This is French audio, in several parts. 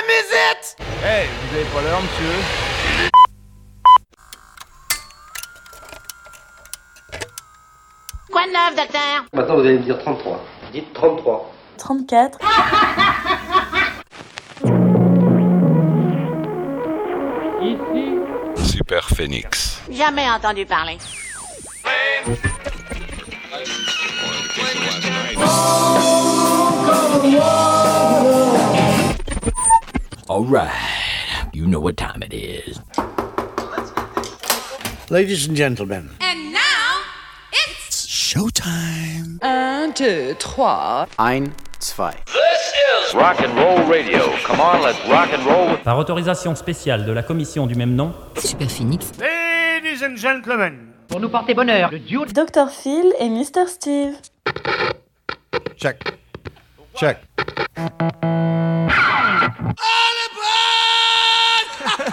time is it? Hey, vous avez pas l'heure, monsieur Quoi de neuf, docteur? Maintenant, vous allez me dire 33. Dites 33. 34. Super Phoenix. Jamais entendu parler. All right, you know what time it is. Ladies and gentlemen, And now, it's showtime. un, deux, trois. Ein, zwei. Rock and roll radio. Come on, let's rock and roll. Par autorisation spéciale de la commission du même nom, Super Phoenix. Ladies and gentlemen, Pour nous porter bonheur, le duo Dr. Phil et Mr. Steve. check. Check. Ladies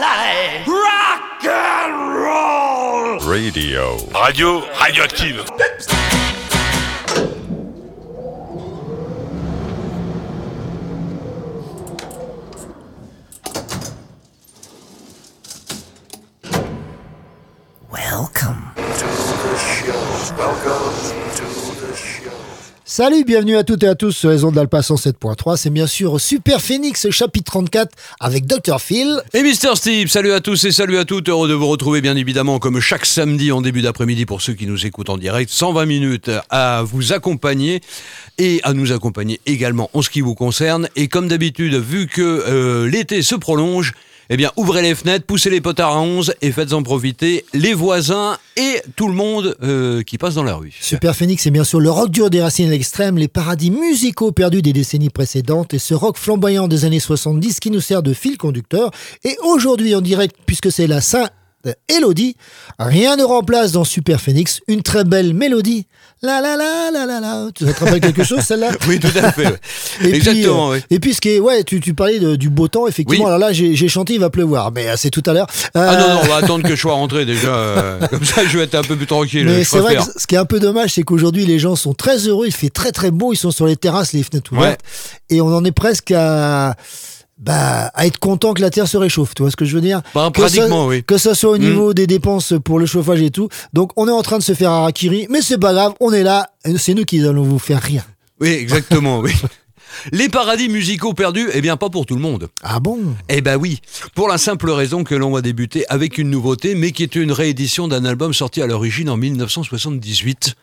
what I like. Rock and roll. Radio. Radio radioactive. Salut, bienvenue à toutes et à tous sur les ondes d'Alpa 107.3. C'est bien sûr Super Phoenix, chapitre 34, avec Dr. Phil. Et Mister Steve, salut à tous et salut à toutes, heureux de vous retrouver bien évidemment comme chaque samedi en début d'après-midi pour ceux qui nous écoutent en direct, 120 minutes à vous accompagner et à nous accompagner également en ce qui vous concerne. Et comme d'habitude, vu que euh, l'été se prolonge, eh bien ouvrez les fenêtres, poussez les potards à 11 et faites-en profiter les voisins et tout le monde euh, qui passe dans la rue. Super Phoenix, c'est bien sûr le rock dur des racines à l'extrême, les paradis musicaux perdus des décennies précédentes et ce rock flamboyant des années 70 qui nous sert de fil conducteur. Et aujourd'hui en direct, puisque c'est la Saint Elodie, rien ne remplace dans Super Phoenix une très belle mélodie. La la la la la la. Tu te rappelles quelque chose celle-là Oui, tout à fait. ouais. Et Exactement, puis, euh, oui. Et puis, ce qui est, ouais, tu, tu parlais de- du beau temps, effectivement. Oui. Alors là, j'ai chanté, il va pleuvoir, mais euh, c'est tout à l'heure. Ah Euh, non, non, on va attendre que je sois rentré déjà. euh, comme ça, je vais être un peu plus tranquille. Mais c'est vrai que ce qui est un peu dommage, c'est qu'aujourd'hui, les gens sont très heureux, il fait très très beau, ils sont sur les terrasses, les fenêtres ouvertes, et on en est presque à, bah, à être content que la Terre se réchauffe, tu vois ce que je veux dire? Bah, que pratiquement, ça, oui. Que ça soit au Mm. niveau des dépenses pour le chauffage et tout. Donc, on est en train de se faire harakiri, mais c'est pas grave, on est là, c'est nous qui allons vous faire rire. Oui, exactement, oui. Les paradis musicaux perdus, eh bien pas pour tout le monde. Ah bon? Eh ben oui, pour la simple raison que l'on va débuter avec une nouveauté, mais qui est une réédition d'un album sorti à l'origine en 1978,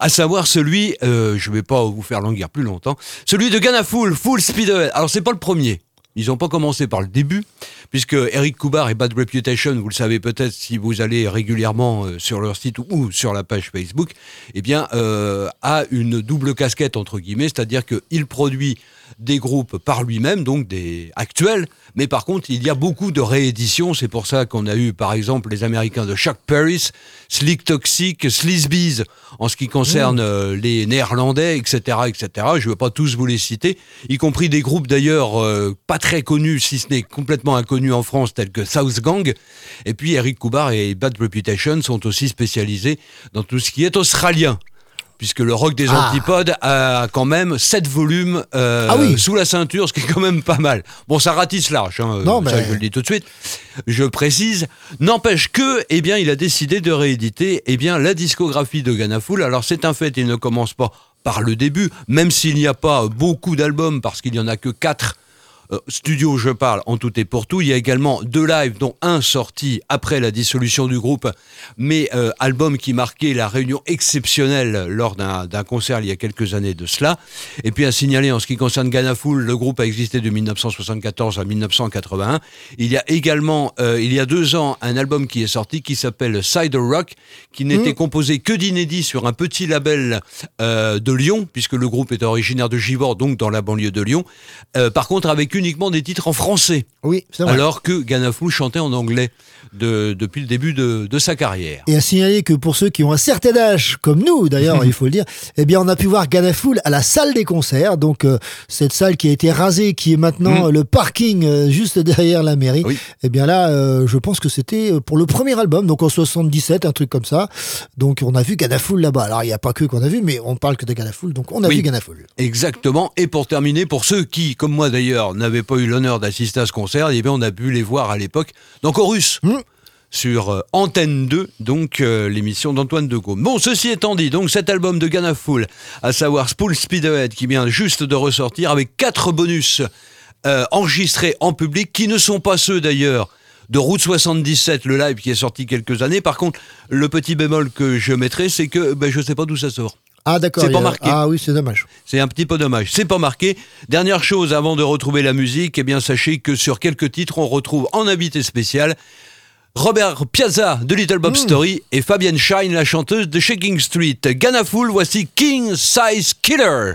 à savoir celui, euh, je vais pas vous faire languir plus longtemps, celui de Ghana Full, Full Speed. Alors c'est pas le premier. Ils n'ont pas commencé par le début, puisque Eric Kubar et Bad Reputation, vous le savez peut-être si vous allez régulièrement euh, sur leur site ou sur la page Facebook, eh euh, a une double casquette entre guillemets, c'est-à-dire qu'il produit des groupes par lui-même, donc des actuels, mais par contre, il y a beaucoup de rééditions. C'est pour ça qu'on a eu, par exemple, les Américains de Chuck Paris, Slick Toxic, Sleazebees, en ce qui concerne euh, les Néerlandais, etc., etc. Je ne vais pas tous vous les citer, y compris des groupes d'ailleurs euh, pas très connus, si ce n'est complètement inconnus en France, tels que South Gang. Et puis Eric Kubar et Bad Reputation sont aussi spécialisés dans tout ce qui est australien. Puisque le rock des Ah. antipodes a quand même 7 volumes euh, Ah oui. sous la ceinture, ce qui est quand même pas mal. Bon, ça ratisse large, hein, Non, ça mais- je le dis tout de suite. Je précise. N'empêche que, eh bien, il a décidé de rééditer, eh bien, la discographie de Ghana Full. Alors c'est un fait, il ne commence pas par le début, même s'il n'y a pas beaucoup d'albums, parce qu'il y en a que 4 euh, studio, je parle en tout et pour tout. Il y a également deux lives, dont un sorti après la dissolution du groupe, mais euh, album qui marquait la réunion exceptionnelle lors d'un concert il y a quelques années de cela. Et puis à signaler en ce qui concerne Ghana Fool, le groupe a existé de 1974 à 1981. Il y a également, euh, il y a deux ans, un album qui est sorti qui s'appelle Cider Rock, qui n'était composé que d'inédits sur un petit label euh, de Lyon, puisque le groupe est originaire de Givors, donc dans la banlieue de Lyon. Par contre, avec uniquement des titres en français. Oui, c'est vrai. Alors que Ghana Fool chantait en anglais de- depuis le début de, de sa carrière. Et à signaler que pour ceux qui ont un certain âge, comme nous d'ailleurs, il faut le dire, eh bien on a pu voir Ghana Fool à la salle des concerts, donc euh, cette salle qui a été rasée, qui est maintenant Mm. euh, le parking euh, juste derrière la mairie. Oui. Eh bien là, euh, je pense que c'était pour le premier album, donc en 77, un truc comme ça. Donc on a vu Ghana Fool là-bas. Alors il n'y a pas que qu'on a vu, mais on parle que de Ghana Fool, donc on a Oui. vu Ghana Fool. Exactement. Et pour terminer, pour ceux qui, comme moi d'ailleurs, n'avaient pas eu l'honneur d'assister à ce concert, eh bien, on a pu les voir à l'époque dans Chorus. Mm. Sur euh, Antenne 2, donc euh, l'émission d'Antoine de Gaume. Bon, ceci étant dit, donc cet album de Ghana Fool, à savoir Spool Speedhead, qui vient juste de ressortir avec quatre bonus euh, enregistrés en public, qui ne sont pas ceux d'ailleurs de Route 77, le live qui est sorti quelques années. Par contre, le petit bémol que je mettrai, c'est que ben, je ne sais pas d'où ça sort. Ah d'accord. C'est pas marqué. Ah oui, c'est dommage. C'est un petit peu dommage. C'est pas marqué. Dernière chose avant de retrouver la musique, eh bien sachez que sur quelques titres, on retrouve en invité spécial Robert Piazza de Little Bob. Hmm. Story et Fabienne Shine, la chanteuse de Shaking Street. Ghana Full, voici King Size Killer.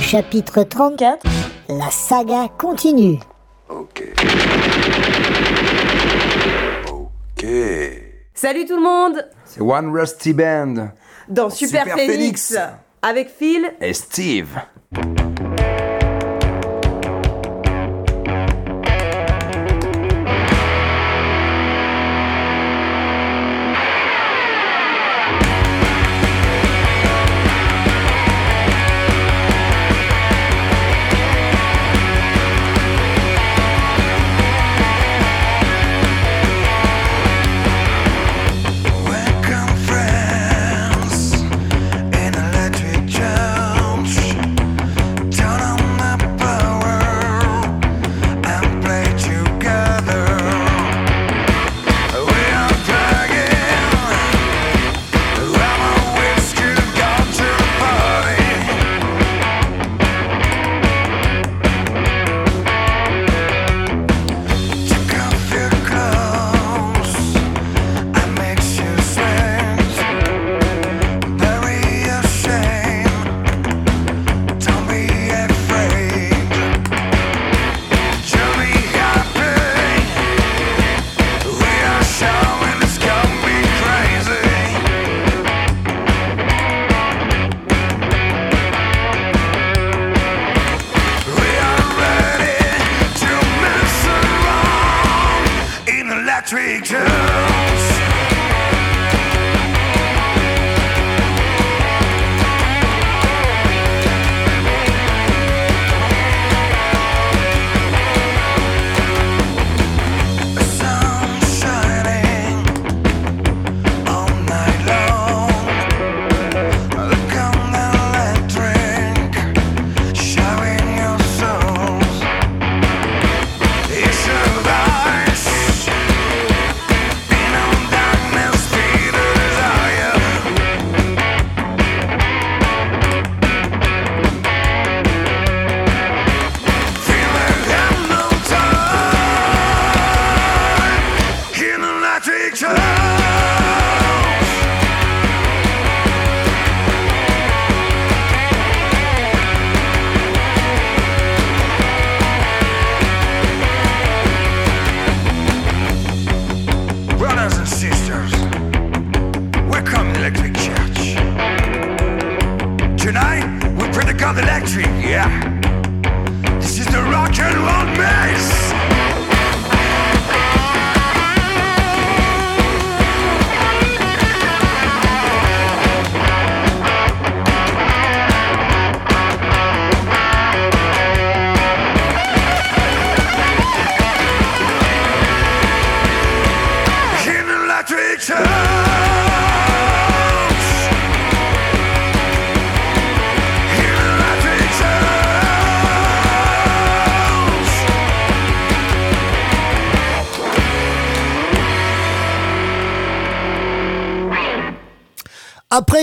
Chapitre 34. La saga continue. Ok. Salut tout le monde C'est One Rusty Band. Dans Super, Super Phoenix, Phoenix. avec Phil Et Steve. In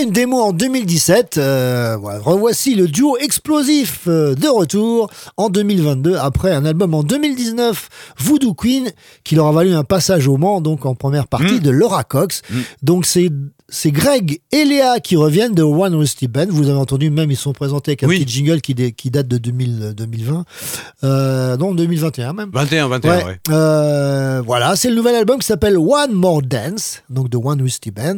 Après une démo en 2017, euh, revoici le duo explosif euh, de retour en 2022 après un album en 2019, Voodoo Queen, qui leur a valu un passage au Mans, donc en première partie de Laura Cox. Donc c'est c'est Greg et Léa qui reviennent de One Rusty Band. Vous avez entendu, même ils sont présentés avec un petit jingle qui, dé- qui date de 2000, 2020. Euh, non, 2021 même. 21, 21, ouais. Euh, voilà, c'est le nouvel album qui s'appelle One More Dance, donc de One Rusty Band.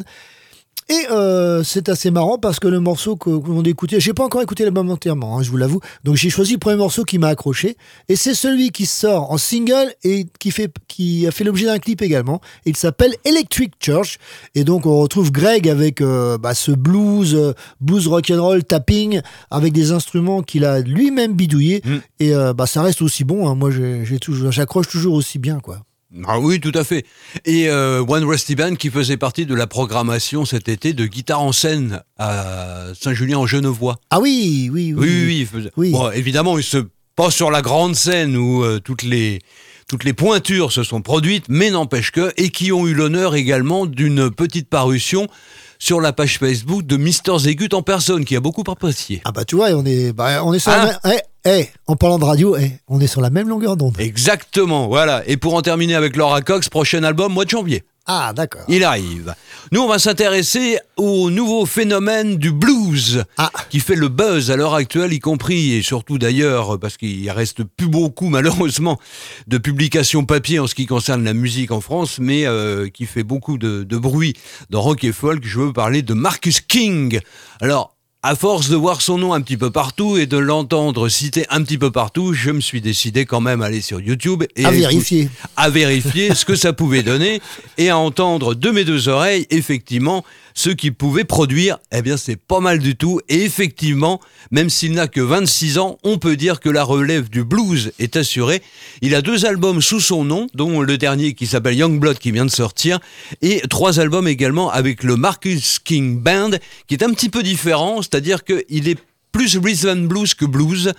Et euh, c'est assez marrant parce que le morceau que, a écouté, j'ai pas encore écouté l'album entièrement, hein, je vous l'avoue. Donc j'ai choisi le premier morceau qui m'a accroché, et c'est celui qui sort en single et qui fait, qui a fait l'objet d'un clip également. Il s'appelle Electric Church, et donc on retrouve Greg avec euh, bah, ce blues, euh, blues rock and roll tapping avec des instruments qu'il a lui-même bidouillés, et euh, bah ça reste aussi bon. hein. Moi j'ai j'ai toujours, j'accroche toujours aussi bien quoi. Ah oui, tout à fait. Et euh, One Rusty Band qui faisait partie de la programmation cet été de guitare en scène à Saint-Julien-en-Genevois. Ah oui, oui, oui. Oui, oui, oui. Oui. Bon, évidemment, il se pas sur la grande scène où euh, toutes les toutes les pointures se sont produites, mais n'empêche que et qui ont eu l'honneur également d'une petite parution sur la page Facebook de Mister Zegut en personne, qui a beaucoup apprécié. Ah bah tu vois, on est, bah, on est sur Hein la même- eh, eh, en parlant de radio, eh, on est sur la même longueur d'onde. Exactement, voilà. Et pour en terminer avec Laura Cox, prochain album, mois de janvier. Ah, d'accord. Il arrive. Nous, on va s'intéresser au nouveau phénomène du blues, qui fait le buzz à l'heure actuelle, y compris, et surtout d'ailleurs, parce qu'il reste plus beaucoup, malheureusement, de publications papier en ce qui concerne la musique en France, mais euh, qui fait beaucoup de, de bruit dans rock et folk. Je veux parler de Marcus King. Alors, à force de voir son nom un petit peu partout et de l'entendre cité un petit peu partout, je me suis décidé quand même à aller sur YouTube et À vérifier. à vérifier ce que ça pouvait donner et à entendre de mes deux oreilles effectivement ce qu'il pouvait produire. Eh bien, c'est pas mal du tout. Et effectivement, même s'il n'a que 26 ans, on peut dire que la relève du blues est assurée. Il a deux albums sous son nom, dont le dernier qui s'appelle Youngblood qui vient de sortir, et trois albums également avec le Marcus King Band, qui est un petit peu différent, c'est-à-dire qu'il est plus rhythm and blues que blues.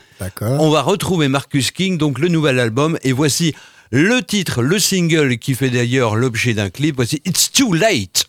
On va retrouver Marcus King, donc le nouvel album, et voici le titre, le single qui fait d'ailleurs l'objet d'un clip. Voici It's Too Late.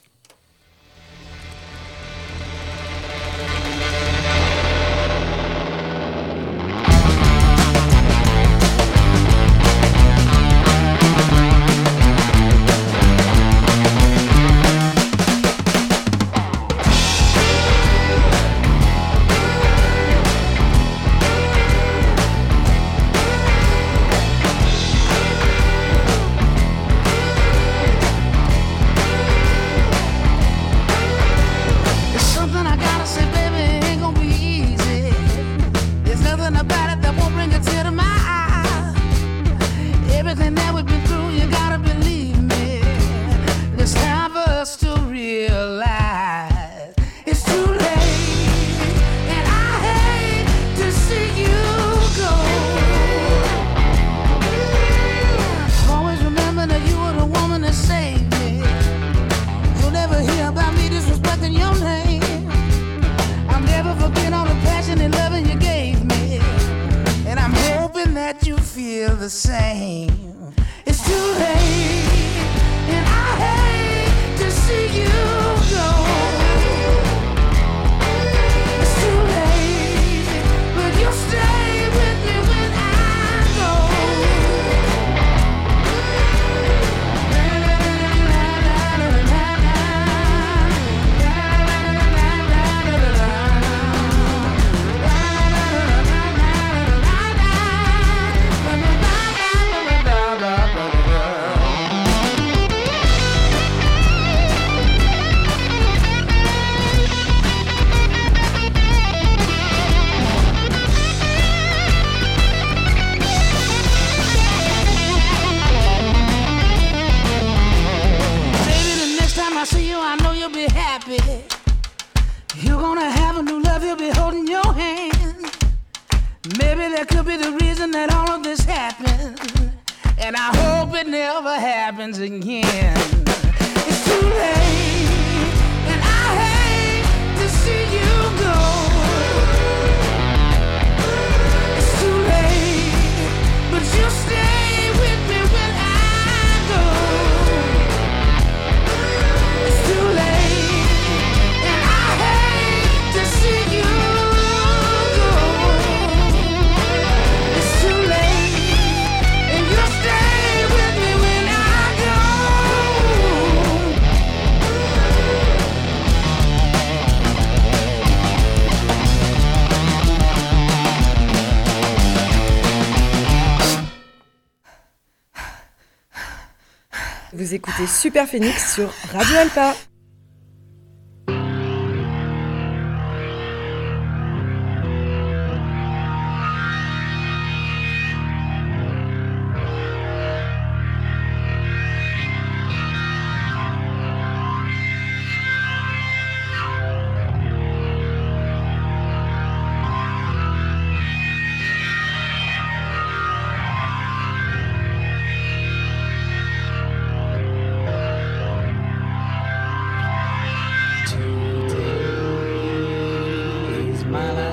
Écoutez Super Phoenix sur Radio Alpa. my life.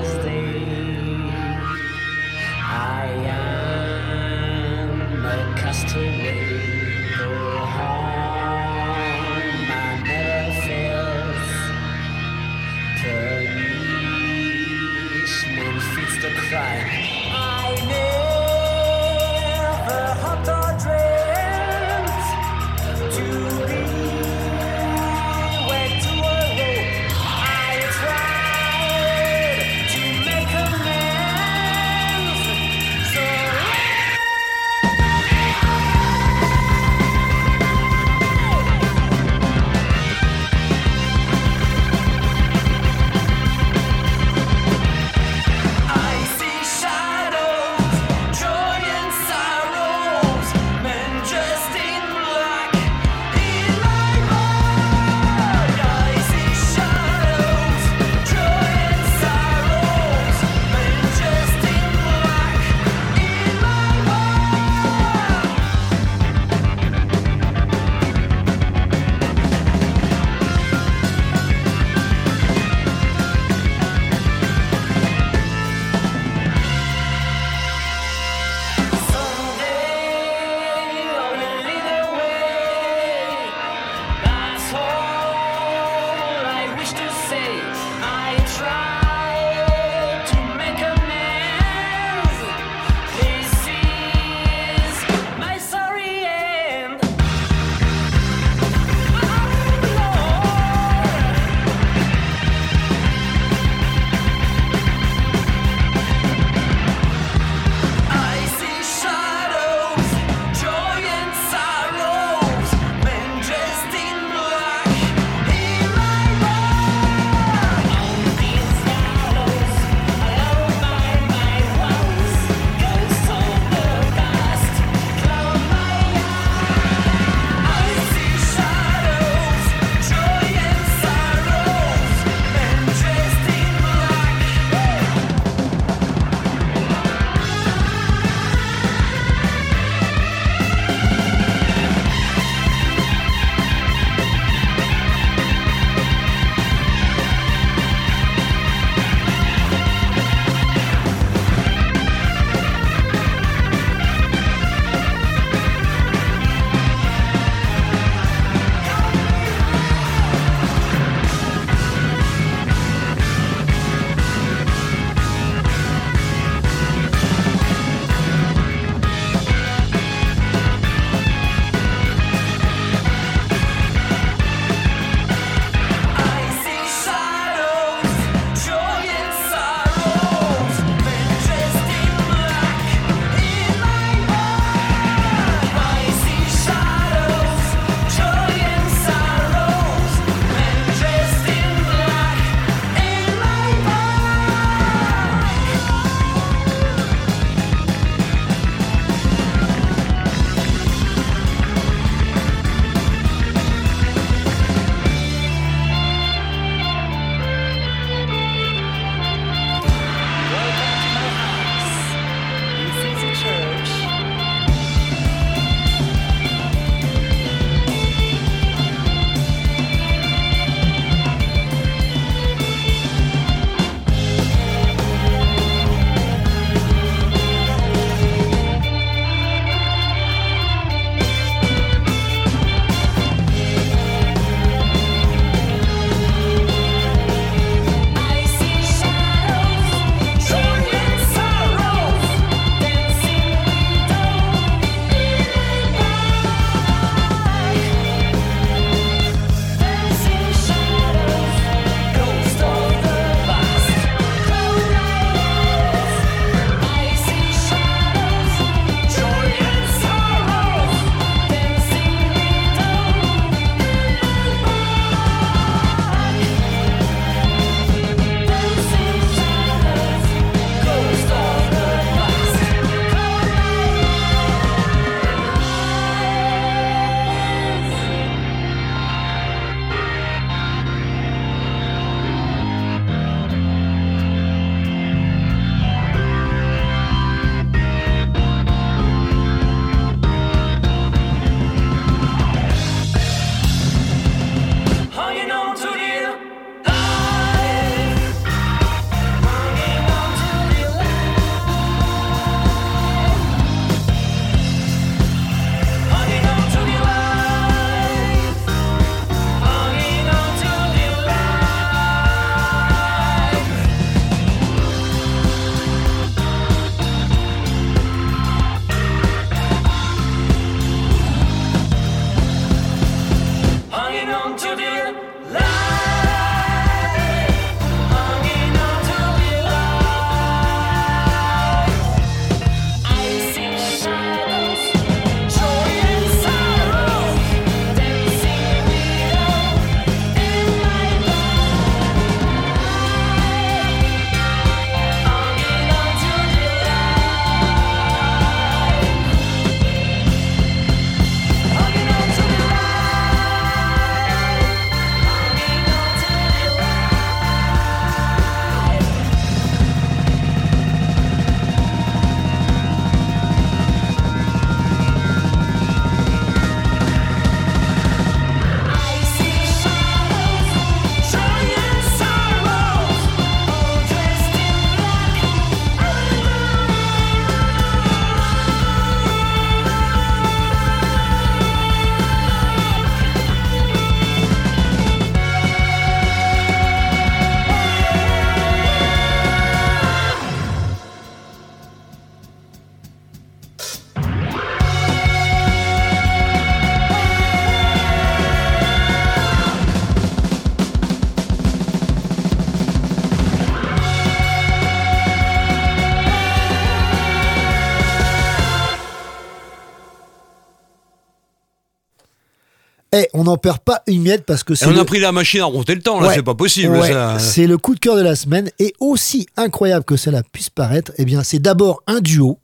Eh, on n'en perd pas une miette parce que c'est. on le- a pris la machine à remonter le temps, là, Ouais. c'est pas possible. Ouais, ça. C'est le coup de cœur de la semaine. Et aussi incroyable que cela puisse paraître, eh bien, c'est d'abord un duo.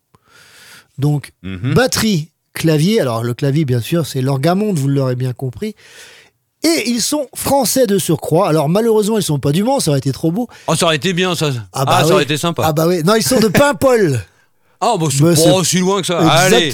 Donc, Mhm. batterie, clavier. Alors, le clavier, bien sûr, c'est l'orgamonde, vous l'aurez bien compris. Et ils sont français de surcroît. Alors, malheureusement, ils sont pas du Mans, ça aurait été trop beau. Oh, ça aurait été bien, ça. Ah, bah ça oui. aurait été sympa. Ah, bah oui. Non, ils sont de Paimpol. Ah, bah, c'est pas aussi loin que ça. Allez.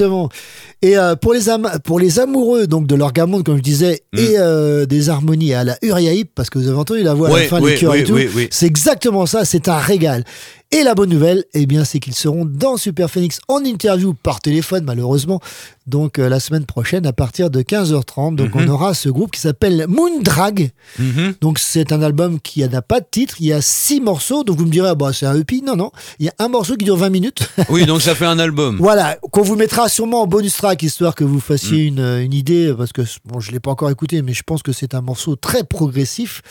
Et euh, pour, les am- pour les amoureux donc de l'orgamonde, comme je disais, Mm. et euh, des harmonies à la Uriaïp, parce que vous avez entendu la voix à Oui, la fin, oui, les chœurs oui, et tout, c'est exactement ça, c'est un régal. Et la bonne nouvelle, eh bien, c'est qu'ils seront dans Super Phoenix en interview par téléphone, malheureusement, donc euh, la semaine prochaine à partir de 15h30. Donc on aura ce groupe qui s'appelle Moondrag. Mhm. Donc c'est un album qui n'a pas de titre, il y a six morceaux, donc vous me direz, ah, bah, c'est un EP. Non, non, il y a un morceau qui dure 20 minutes. Oui, donc ça fait un album. Voilà, qu'on vous mettra sûrement en bonus track, histoire que vous fassiez une, euh, une idée, parce que bon, je ne l'ai pas encore écouté, mais je pense que c'est un morceau très progressif.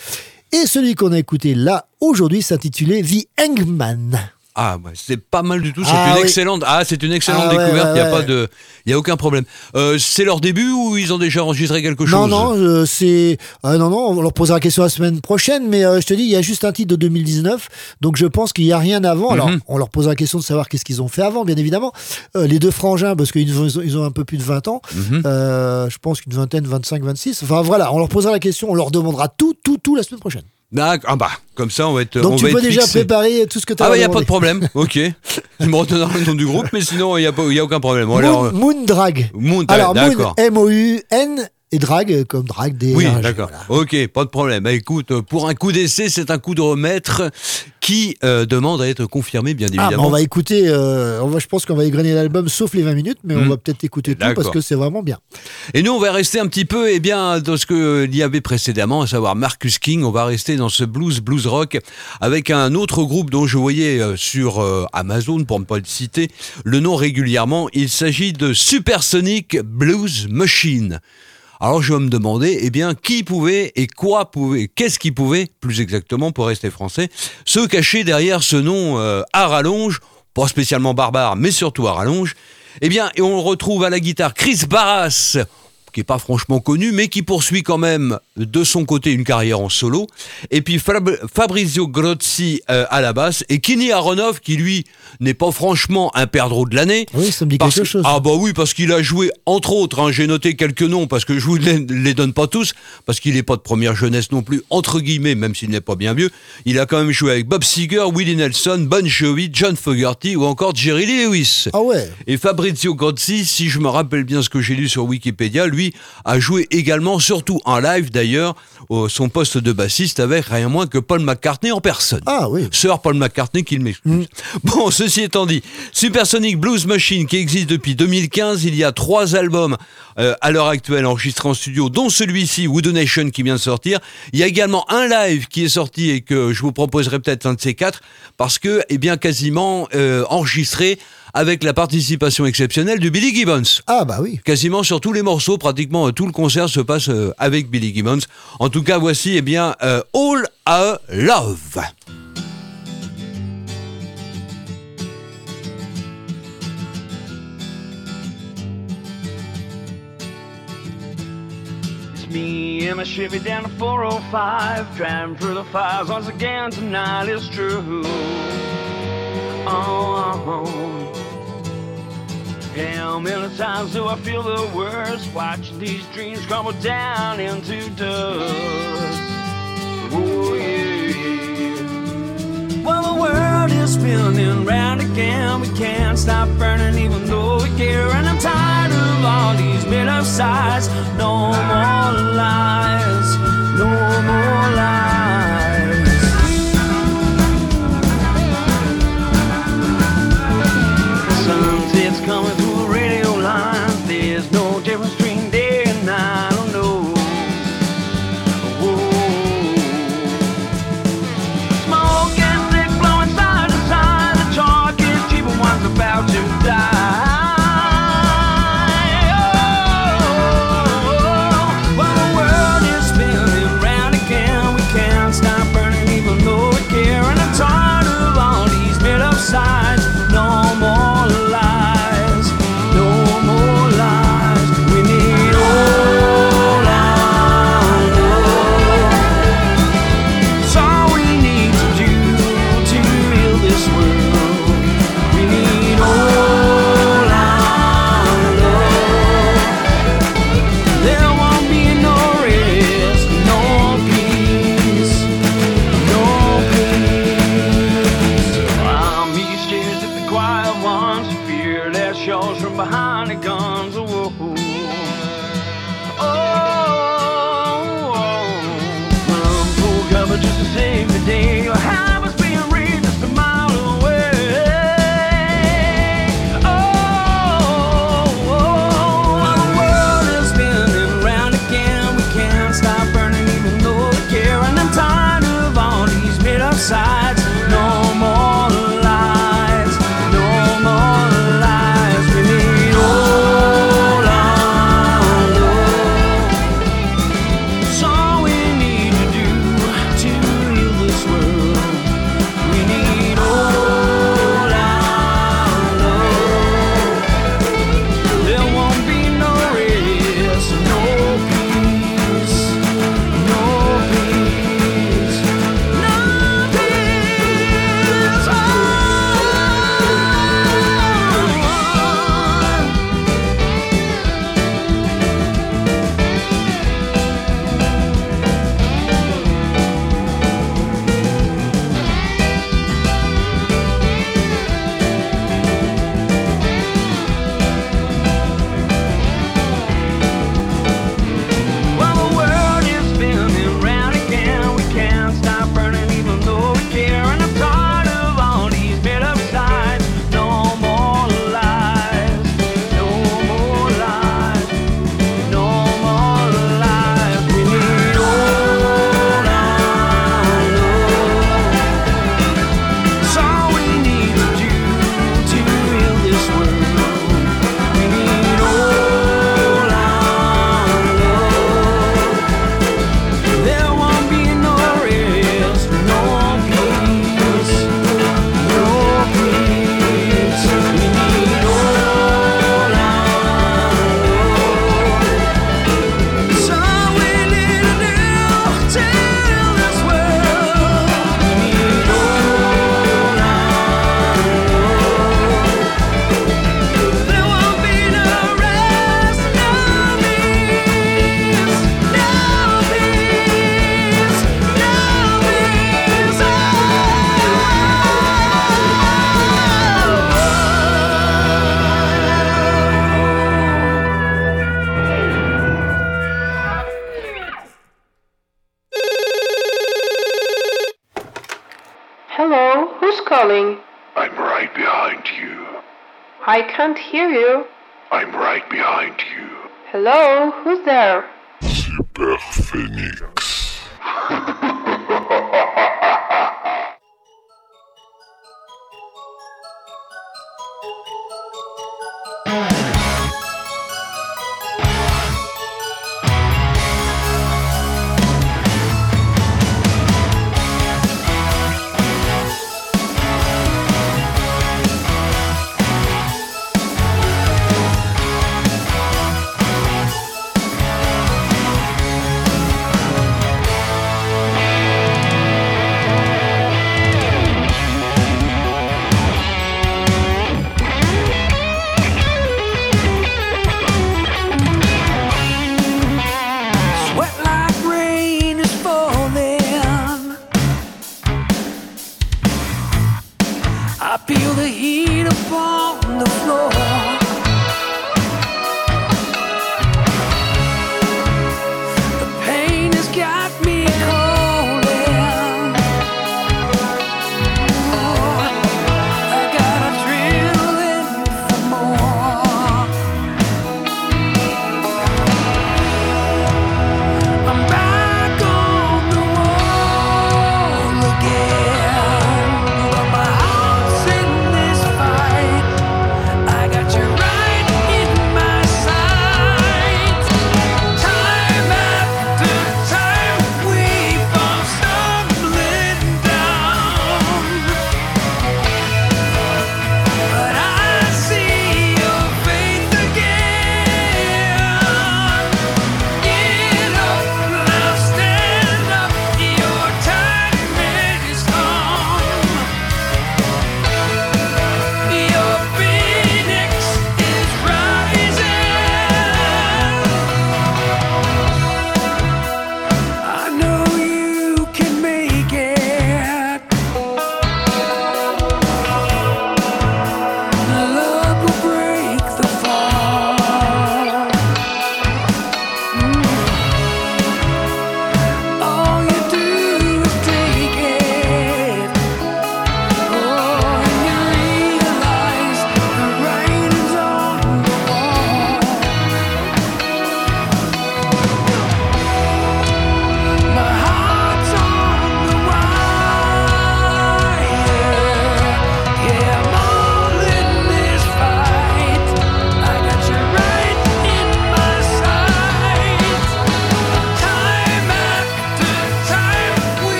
Et celui qu'on a écouté là, aujourd'hui, s'intitulait The Hangman. Ah, bah, c'est pas mal du tout. C'est Ah, une oui. excellente. Ah, c'est une excellente Ah, ouais, découverte. Il ouais, y a pas ouais. de, il y a aucun problème. Euh, c'est leur début ou ils ont déjà enregistré quelque Non, chose? non, euh, c'est. euh, non, non, on leur posera la question la semaine prochaine, mais je te dis, il y a juste un titre de 2019, donc je pense qu'il n'y a rien avant. Alors, Mhm. on leur posera la question de savoir qu'est-ce qu'ils ont fait avant, bien évidemment. Les deux frangins, parce qu'ils ont, ils ont un peu plus de 20 ans, Mhm. je pense qu'une vingtaine, 25, 26. Enfin, voilà, on leur posera la question, on leur demandera tout, tout, tout la semaine prochaine. D'accord. Ah bah, comme ça, on va être. Donc, on tu va peux être déjà fixé. préparer tout ce que tu as Ah bah, il y a pas de problème. Ok. tu me redonneras le nom du groupe, mais sinon, il y a pas, y a aucun problème. Moon, Alors, euh, Moondrag. Moon, Alors, Moon, d'accord. M-O-U-N et drag, euh, comme drag des. Oui, d'accord. voilà. Ok, pas de problème. Bah, écoute, euh, pour un coup d'essai, c'est un coup de remettre qui euh, demande à être confirmé, bien Ah, évidemment. on va écouter, euh, on va, je pense qu'on va égrener l'album sauf les 20 minutes, mais on Hmm. va peut-être écouter tout parce que c'est vraiment bien. Et nous, on va rester un petit peu eh bien, dans ce qu'il y avait précédemment, à savoir Marcus King. On va rester dans ce blues, blues rock, avec un autre groupe dont je voyais sur euh, Amazon, pour ne pas le citer, le nom régulièrement. Il s'agit de Supersonic Blues Machine. Alors je vais me demander, eh bien, qui pouvait et quoi pouvait, qu'est-ce qui pouvait, plus exactement pour rester français, se cacher derrière ce nom euh, à rallonge, pas spécialement barbare, mais surtout à rallonge. Eh bien, et on retrouve à la guitare Chris Barras, qui est pas franchement connu, mais qui poursuit quand même de son côté une carrière en solo. Et puis Fab- Fabrizio Grozzi euh, à la basse et Kenny Aronoff, qui lui n'est pas franchement un perdreau de l'année. Oui, ça me dit quelque que- chose. Ah bah oui, parce qu'il a joué, entre autres, hein, j'ai noté quelques noms, parce que je vous les, les donne pas tous, parce qu'il n'est pas de première jeunesse non plus, entre guillemets, même s'il n'est pas bien vieux. Il a quand même joué avec Bob Seger, Willie Nelson, Bon Jovi, John Fogerty ou encore Jerry Lee Lewis. Ah ouais. Et Fabrizio Grozzi, si je me rappelle bien ce que j'ai lu sur Wikipédia, lui a joué également, surtout en live d'ailleurs, son poste de bassiste avec rien moins que Paul McCartney en personne. Ah oui. Sir Paul McCartney qu'il m'excuse. Bon, ceci étant dit, Supersonic Blues Machine qui existe depuis 2015, il y a trois albums euh, à l'heure actuelle enregistrés en studio, dont celui-ci, Wood Nation, qui vient de sortir. Il y a également un live qui est sorti et que je vous proposerai peut-être un de ces quatre, parce que, eh bien, quasiment euh, enregistré avec la participation exceptionnelle de Billy Gibbons. Ah bah oui. Quasiment sur tous les morceaux, pratiquement euh, tout le concert se passe euh, avec Billy Gibbons. En tout cas, voici eh bien euh, All a Love. It's me and my Chevy down to 405, driving through the fires once again tonight. It's true. Oh, how many times do I feel the worst? Watching these dreams crumble down into dust. Oh yeah. Well, the world is spinning round again. We can't stop burning, even though we care. And I'm tired of all these made up sides. No more lies. No more lies.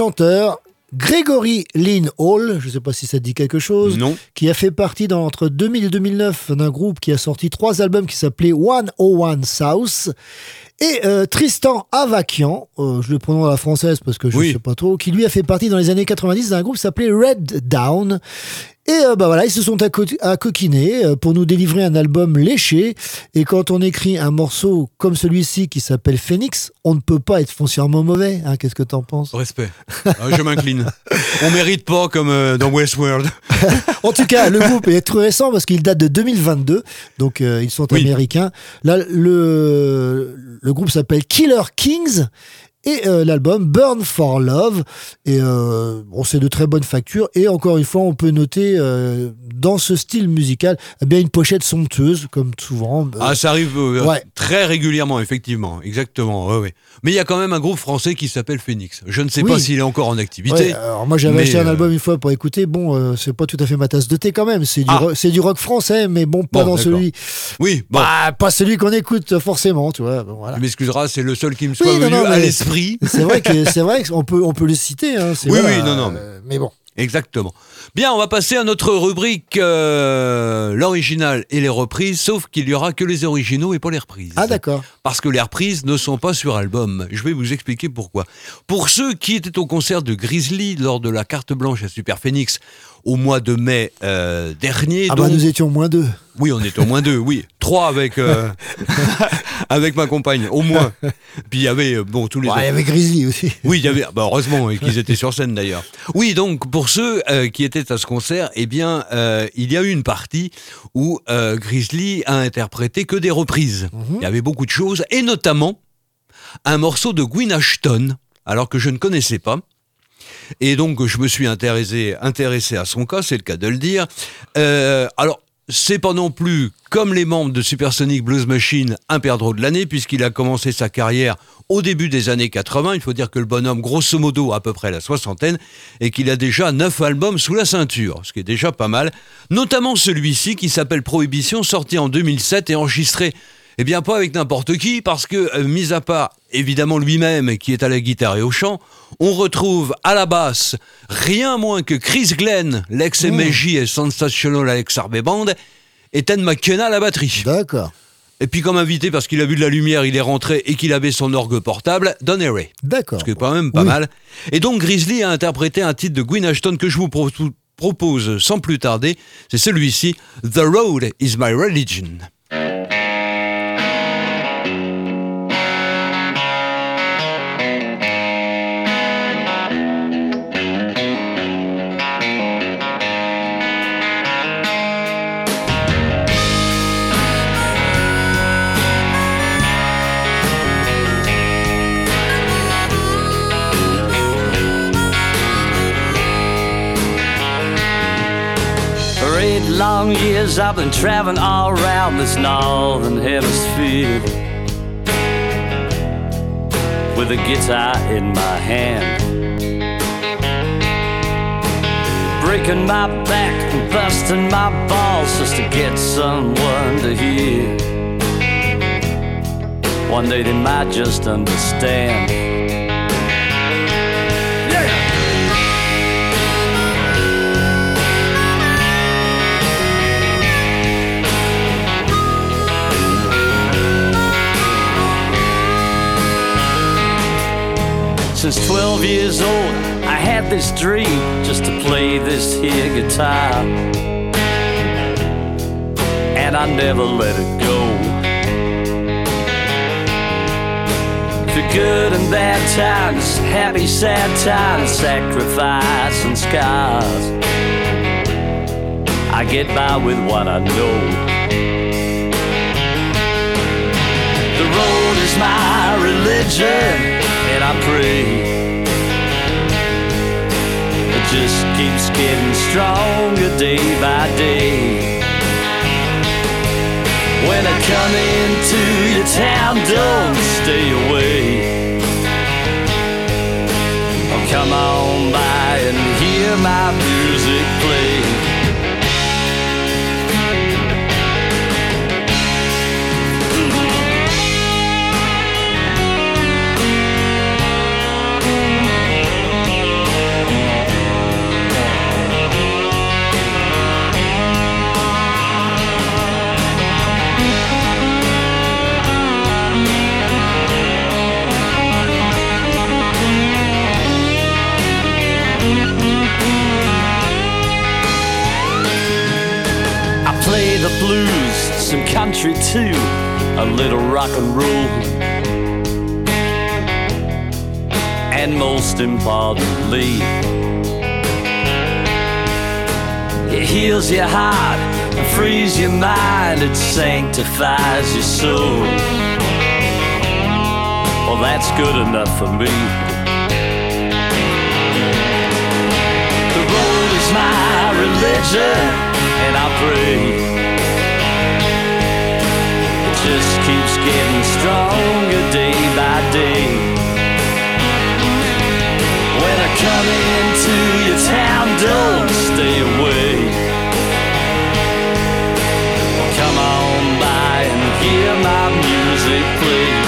Chanteur, Gregory Lynn Hall, je ne sais pas si ça te dit quelque chose, Non. qui a fait partie dans, entre 2000 et 2009 d'un groupe qui a sorti trois albums qui s'appelaient 101 South. Et euh, Tristan Avakian, euh, je le prononce à la française parce que je ne Oui. sais pas trop, qui lui a fait partie dans les années 90 d'un groupe qui s'appelait Red Down. Et euh, bah voilà, ils se sont acco- accoquinés euh, pour nous délivrer un album léché. Et quand on écrit un morceau comme celui-ci qui s'appelle Phoenix, on ne peut pas être foncièrement mauvais. hein. Qu'est-ce que t'en penses? Respect. Ah, je m'incline. On mérite pas comme euh, dans Westworld. En tout cas, le groupe est très récent parce qu'il date de 2022, donc euh, ils sont Oui. américains. Là, le, le groupe s'appelle Killer Kings et euh, l'album Burn for Love. Et euh, bon, c'est de très bonne facture. Et encore une fois, on peut noter euh, dans ce style musical eh bien une pochette somptueuse, comme souvent. Euh, Ah, ça arrive Ouais. très régulièrement, effectivement. Exactement. ouais, ouais. Mais il y a quand même un groupe français qui s'appelle Phoenix. Je ne sais Oui. pas s'il est encore en activité. Ouais, alors moi j'avais acheté un euh, album une fois pour écouter. Bon, euh, c'est pas tout à fait ma tasse de thé quand même. C'est du, Ah. rock, c'est du rock français, mais bon, pas Bon, dans celui. Oui, bon. Bah, pas celui qu'on écoute forcément, tu vois. bon, voilà. Tu m'excuseras, c'est le seul qui me soit Oui, venu non, à l'esprit. C'est vrai que c'est vrai qu'on peut on peut le citer. Hein, Oui, oui, non, non, mais- euh, mais bon. Exactement. Bien, on va passer à notre rubrique euh, l'original et les reprises, sauf qu'il y aura que les originaux et pas les reprises. Ah d'accord. Parce que les reprises ne sont pas sur album. Je vais vous expliquer pourquoi. Pour ceux qui étaient au concert de Grizzly lors de la carte blanche à Super Phoenix au mois de mai euh, dernier, Ah bah donc- nous étions moins deux. oui, on est au moins deux, oui. Trois avec, euh, avec ma compagne, au moins. Puis il y avait, euh, bon, tous les Ouais, autres. il y avait Grizzly aussi. Oui, il y avait, bah heureusement qu'ils étaient sur scène d'ailleurs. Oui, donc pour ceux euh, qui étaient à ce concert, eh bien, euh, il y a eu une partie où Grizzly a interprété que des reprises. Il y avait beaucoup de choses, et notamment un morceau de Gwyn Ashton, alors que je ne connaissais pas. Et donc, je me suis intéressé, à son cas, c'est le cas de le dire. Euh, alors, c'est pas non plus, comme les membres de Supersonic Blues Machine, un perdreau de l'année, puisqu'il a commencé sa carrière au début des années 80. Il faut dire que le bonhomme, grosso modo, a à peu près la soixantaine, et qu'il a déjà neuf albums sous la ceinture, ce qui est déjà pas mal. Notamment celui-ci, qui s'appelle Prohibition, sorti en 2007 et enregistré eh bien, pas avec n'importe qui, parce que, euh, mis à part évidemment lui-même qui est à la guitare et au chant, on retrouve à la basse rien moins que Chris Glenn, l'ex-MJ et Sensational Alex Harvey Band, et Ted McKenna à la batterie. D'accord. Et puis, comme invité, parce qu'il a vu de la lumière, il est rentré et qu'il avait son orgue portable, Don Airey. D'accord. Ce qui est quand même pas Oui. mal. Et donc, Grizzly a interprété un titre de Gwyn Ashton que je vous pro- propose sans plus tarder. C'est celui-ci, The Road is My Religion. Long years I've been traveling all around this northern hemisphere. With a guitar in my hand. Breaking my back and busting my balls just to get someone to hear. One day they might just understand Since 12 years old, I had this dream just to play this here guitar. And I never let it go. Through good and bad times, happy, sad times, sacrifice and scars. I get by with what I know. The road is my religion, I pray. It just keeps getting stronger day by day. When I come into your town, don't stay away. Oh, come on by and hear my music little rock and roll. And most importantly, it heals your heart and frees your mind, it sanctifies your soul. Well, that's good enough for me. The road is my religion, and I pray. Just keeps getting stronger day by day. When I come into your town, don't stay away. Come on by and hear my music play.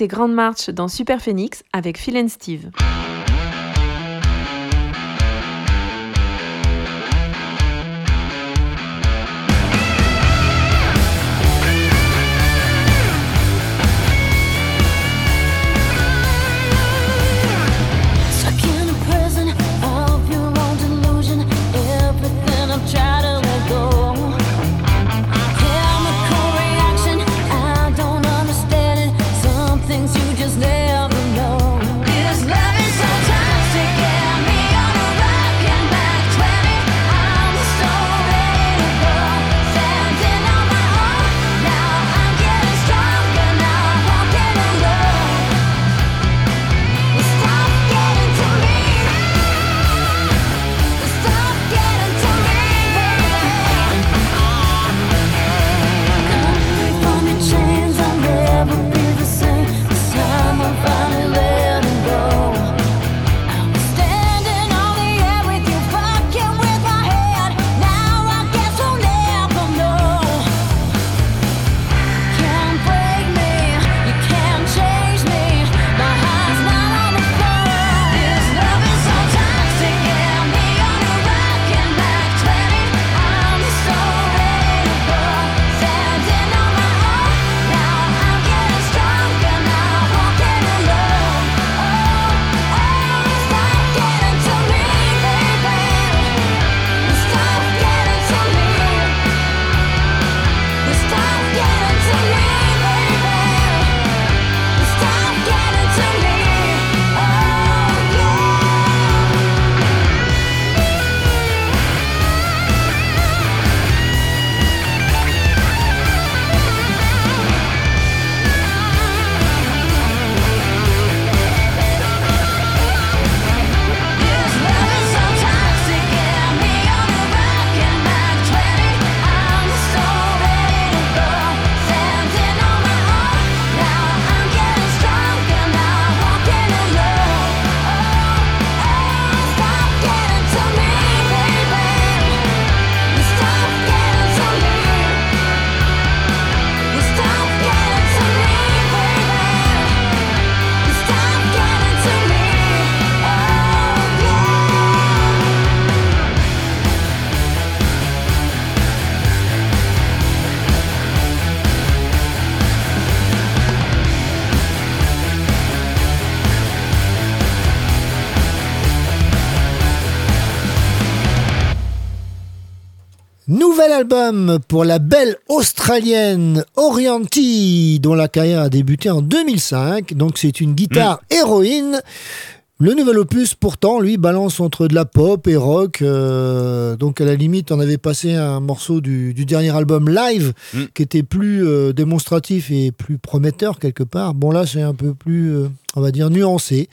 Salut, c'est Grande March dans Super Phoenix avec Phil and Steve. Album pour la belle australienne Orianti, dont la carrière a débuté en 2005. Donc c'est une guitare héroïne. Le nouvel opus, pourtant, lui, balance entre de la pop et rock. euh, donc, à la limite, on avait passé un morceau du, du dernier album live Mm. qui était plus euh, démonstratif et plus prometteur quelque part. Bon, là, c'est un peu plus, euh, on va dire, nuancé.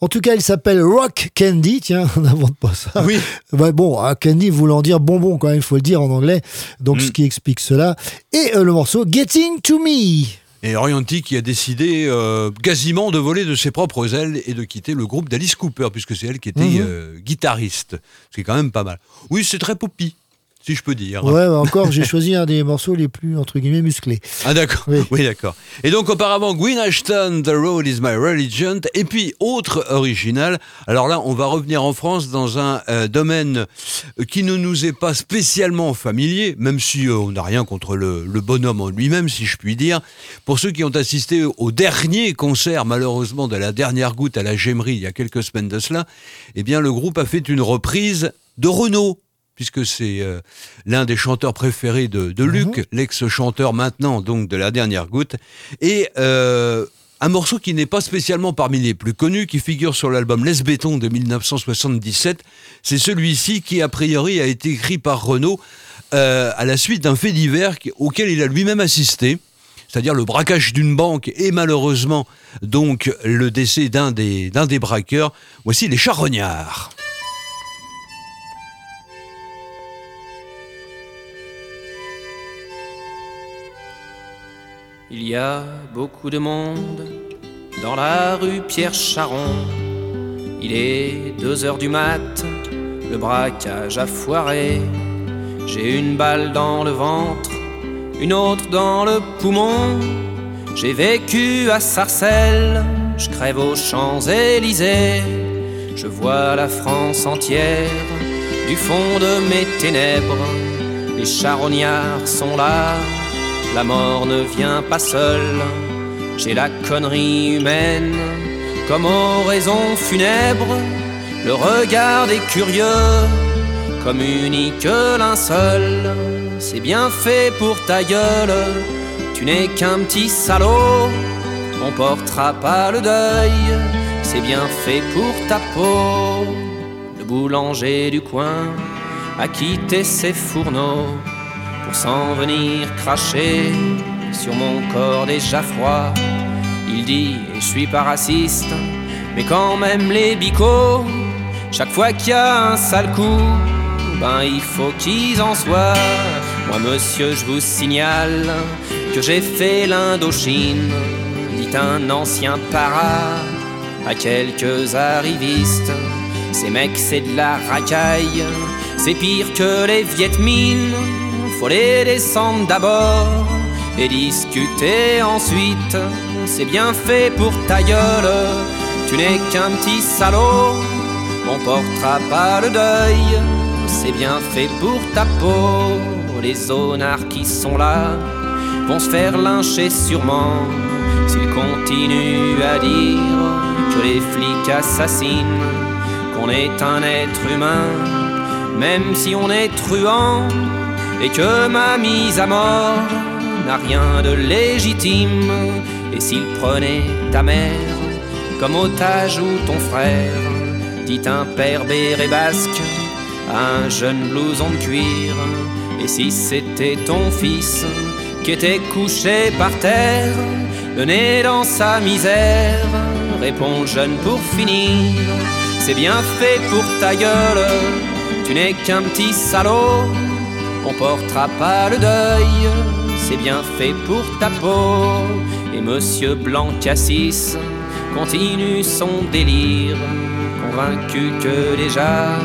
En tout cas, il s'appelle Rock Candy. Tiens, on n'invente pas ça. Oui. Ouais, bon, ah, Candy voulant dire bonbon, quand même, il faut le dire en anglais. Donc, Mm. ce qui explique cela. Et euh, le morceau Getting to Me. Et Orianti qui a décidé euh, quasiment de voler de ses propres ailes et de quitter le groupe d'Alice Cooper, puisque c'est elle qui était Mhm. euh, guitariste. Ce qui est quand même pas mal. Oui, c'est très poppy, si je peux dire. Ouais, bah, encore, j'ai choisi un des morceaux les plus, entre guillemets, musclés. Ah d'accord, oui, d'accord. Et donc auparavant, Gwyn Ashton, The Road is My Religion, et puis autre original. Alors là, on va revenir en France dans un euh, domaine qui ne nous est pas spécialement familier, même si euh, on n'a rien contre le, le bonhomme en lui-même, si je puis dire. Pour ceux qui ont assisté au dernier concert, malheureusement, de la dernière goutte à la Gémerie il y a quelques semaines de cela, eh bien le groupe a fait une reprise de Renault puisque c'est euh, l'un des chanteurs préférés de, de Luc, l'ex-chanteur maintenant donc de la dernière goutte, et euh, un morceau qui n'est pas spécialement parmi les plus connus, qui figure sur l'album Les Béton de 1977, c'est celui-ci qui a priori a été écrit par Renaud euh, à la suite d'un fait divers auquel il a lui-même assisté c'est-à-dire le braquage d'une banque et malheureusement donc le décès d'un des, d'un des braqueurs. Voici les charognards. Il y a beaucoup de monde dans la rue Pierre Charon. Il est deux heures du mat, le braquage a foiré. J'ai une balle dans le ventre, une autre dans le poumon. J'ai vécu à Sarcelles, je crève aux Champs-Élysées. Je vois la France entière du fond de mes ténèbres. Les charognards sont là, la mort ne vient pas seule. J'ai la connerie humaine comme oraison funèbre. Le regard des curieux comme unique linceul. C'est bien fait pour ta gueule, tu n'es qu'un petit salaud. On portera pas le deuil, c'est bien fait pour ta peau. Le boulanger du coin a quitté ses fourneaux pour s'en venir cracher sur mon corps déjà froid. Il dit, je suis pas raciste, mais quand même les bicots, chaque fois qu'il y a un sale coup, ben il faut qu'ils en soient. Moi monsieur, je vous signale que j'ai fait l'Indochine, dit un ancien para à quelques arrivistes. Ces mecs, c'est de la racaille, c'est pire que les Vietmines. Faut les descendre d'abord et discuter ensuite. C'est bien fait pour ta gueule, tu n'es qu'un petit salaud. On portera pas le deuil, c'est bien fait pour ta peau. Les zonards qui sont là vont se faire lyncher sûrement s'ils continuent à dire que les flics assassinent, qu'on est un être humain, même si on est truand et que ma mise à mort n'a rien de légitime. Et s'il prenait ta mère comme otage ou ton frère, dit un père béret basque à un jeune blouson de cuir. Et si c'était ton fils qui était couché par terre, le nez dans sa misère, répond jeune pour finir. C'est bien fait pour ta gueule, tu n'es qu'un petit salaud. On pas le deuil, c'est bien fait pour ta peau. Et monsieur Blanc Cassis continue son délire, convaincu que déjà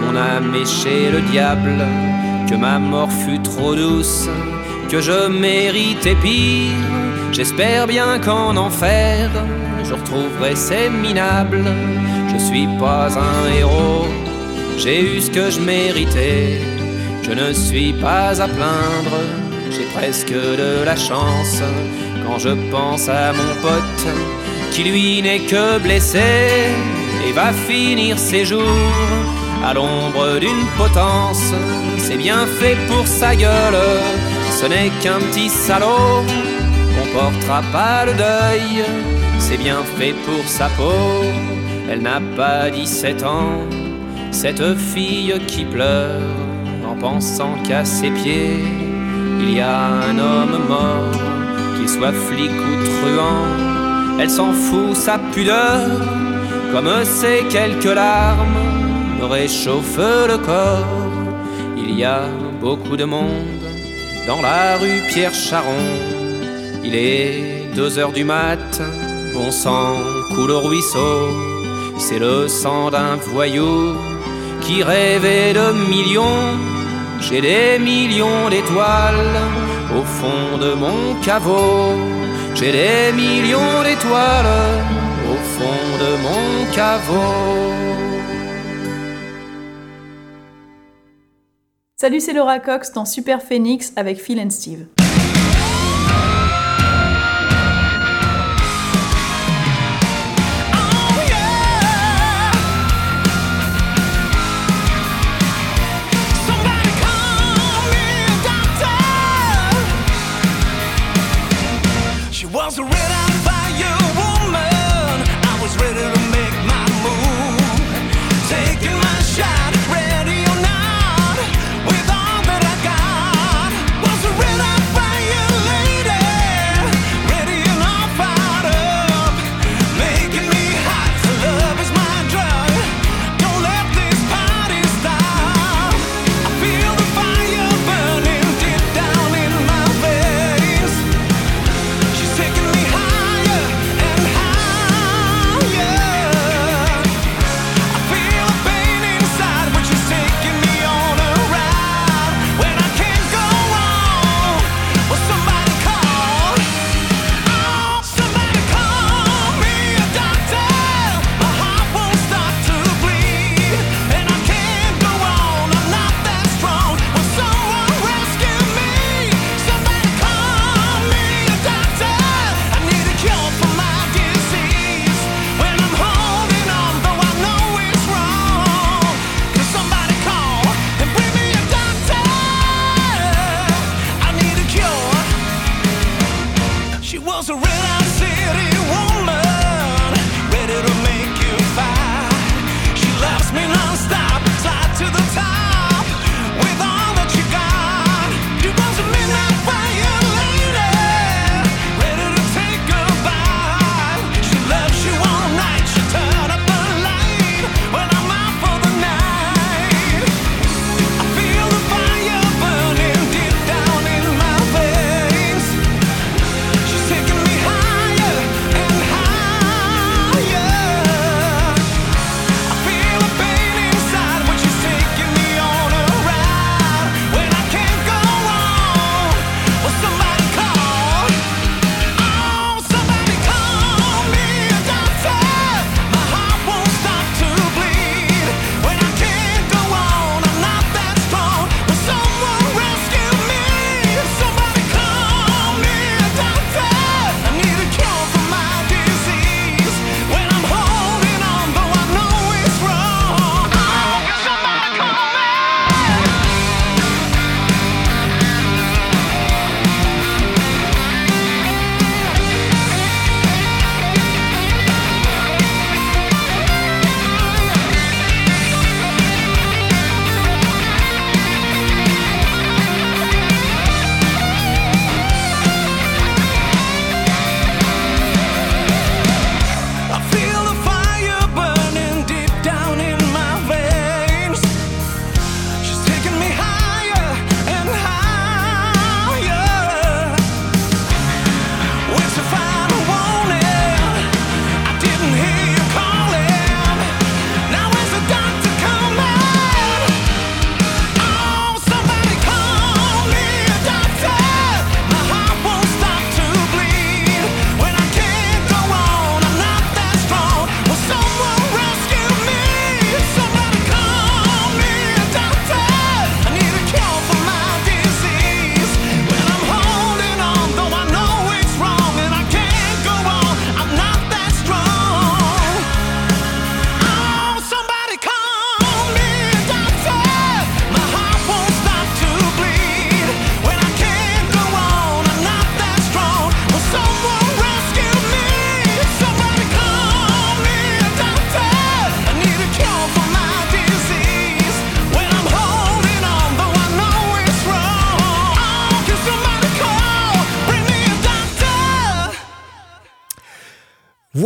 mon âme est chez le diable, que ma mort fut trop douce, que je méritais pire. J'espère bien qu'en enfer, je retrouverai ces minables. Je suis pas un héros, j'ai eu ce que je méritais. Je ne suis pas à plaindre, j'ai presque de la chance quand je pense à mon pote qui lui n'est que blessé et va finir ses jours à l'ombre d'une potence. C'est bien fait pour sa gueule, ce n'est qu'un petit salaud. On portera pas le deuil, c'est bien fait pour sa peau. Elle n'a pas 17 ans, cette fille qui pleure en pensant qu'à ses pieds il y a un homme mort, qu'il soit flic ou truand. Elle s'en fout sa pudeur, comme ces quelques larmes me réchauffent le corps. Il y a beaucoup de monde dans la rue Pierre Charon. Il est deux heures du mat, bon sang coule au ruisseau. C'est le sang d'un voyou qui rêvait de millions. J'ai des millions d'étoiles au fond de mon caveau. J'ai des millions d'étoiles au fond de mon caveau. Salut, c'est Laura Cox dans Super Phoenix avec Phil and Steve.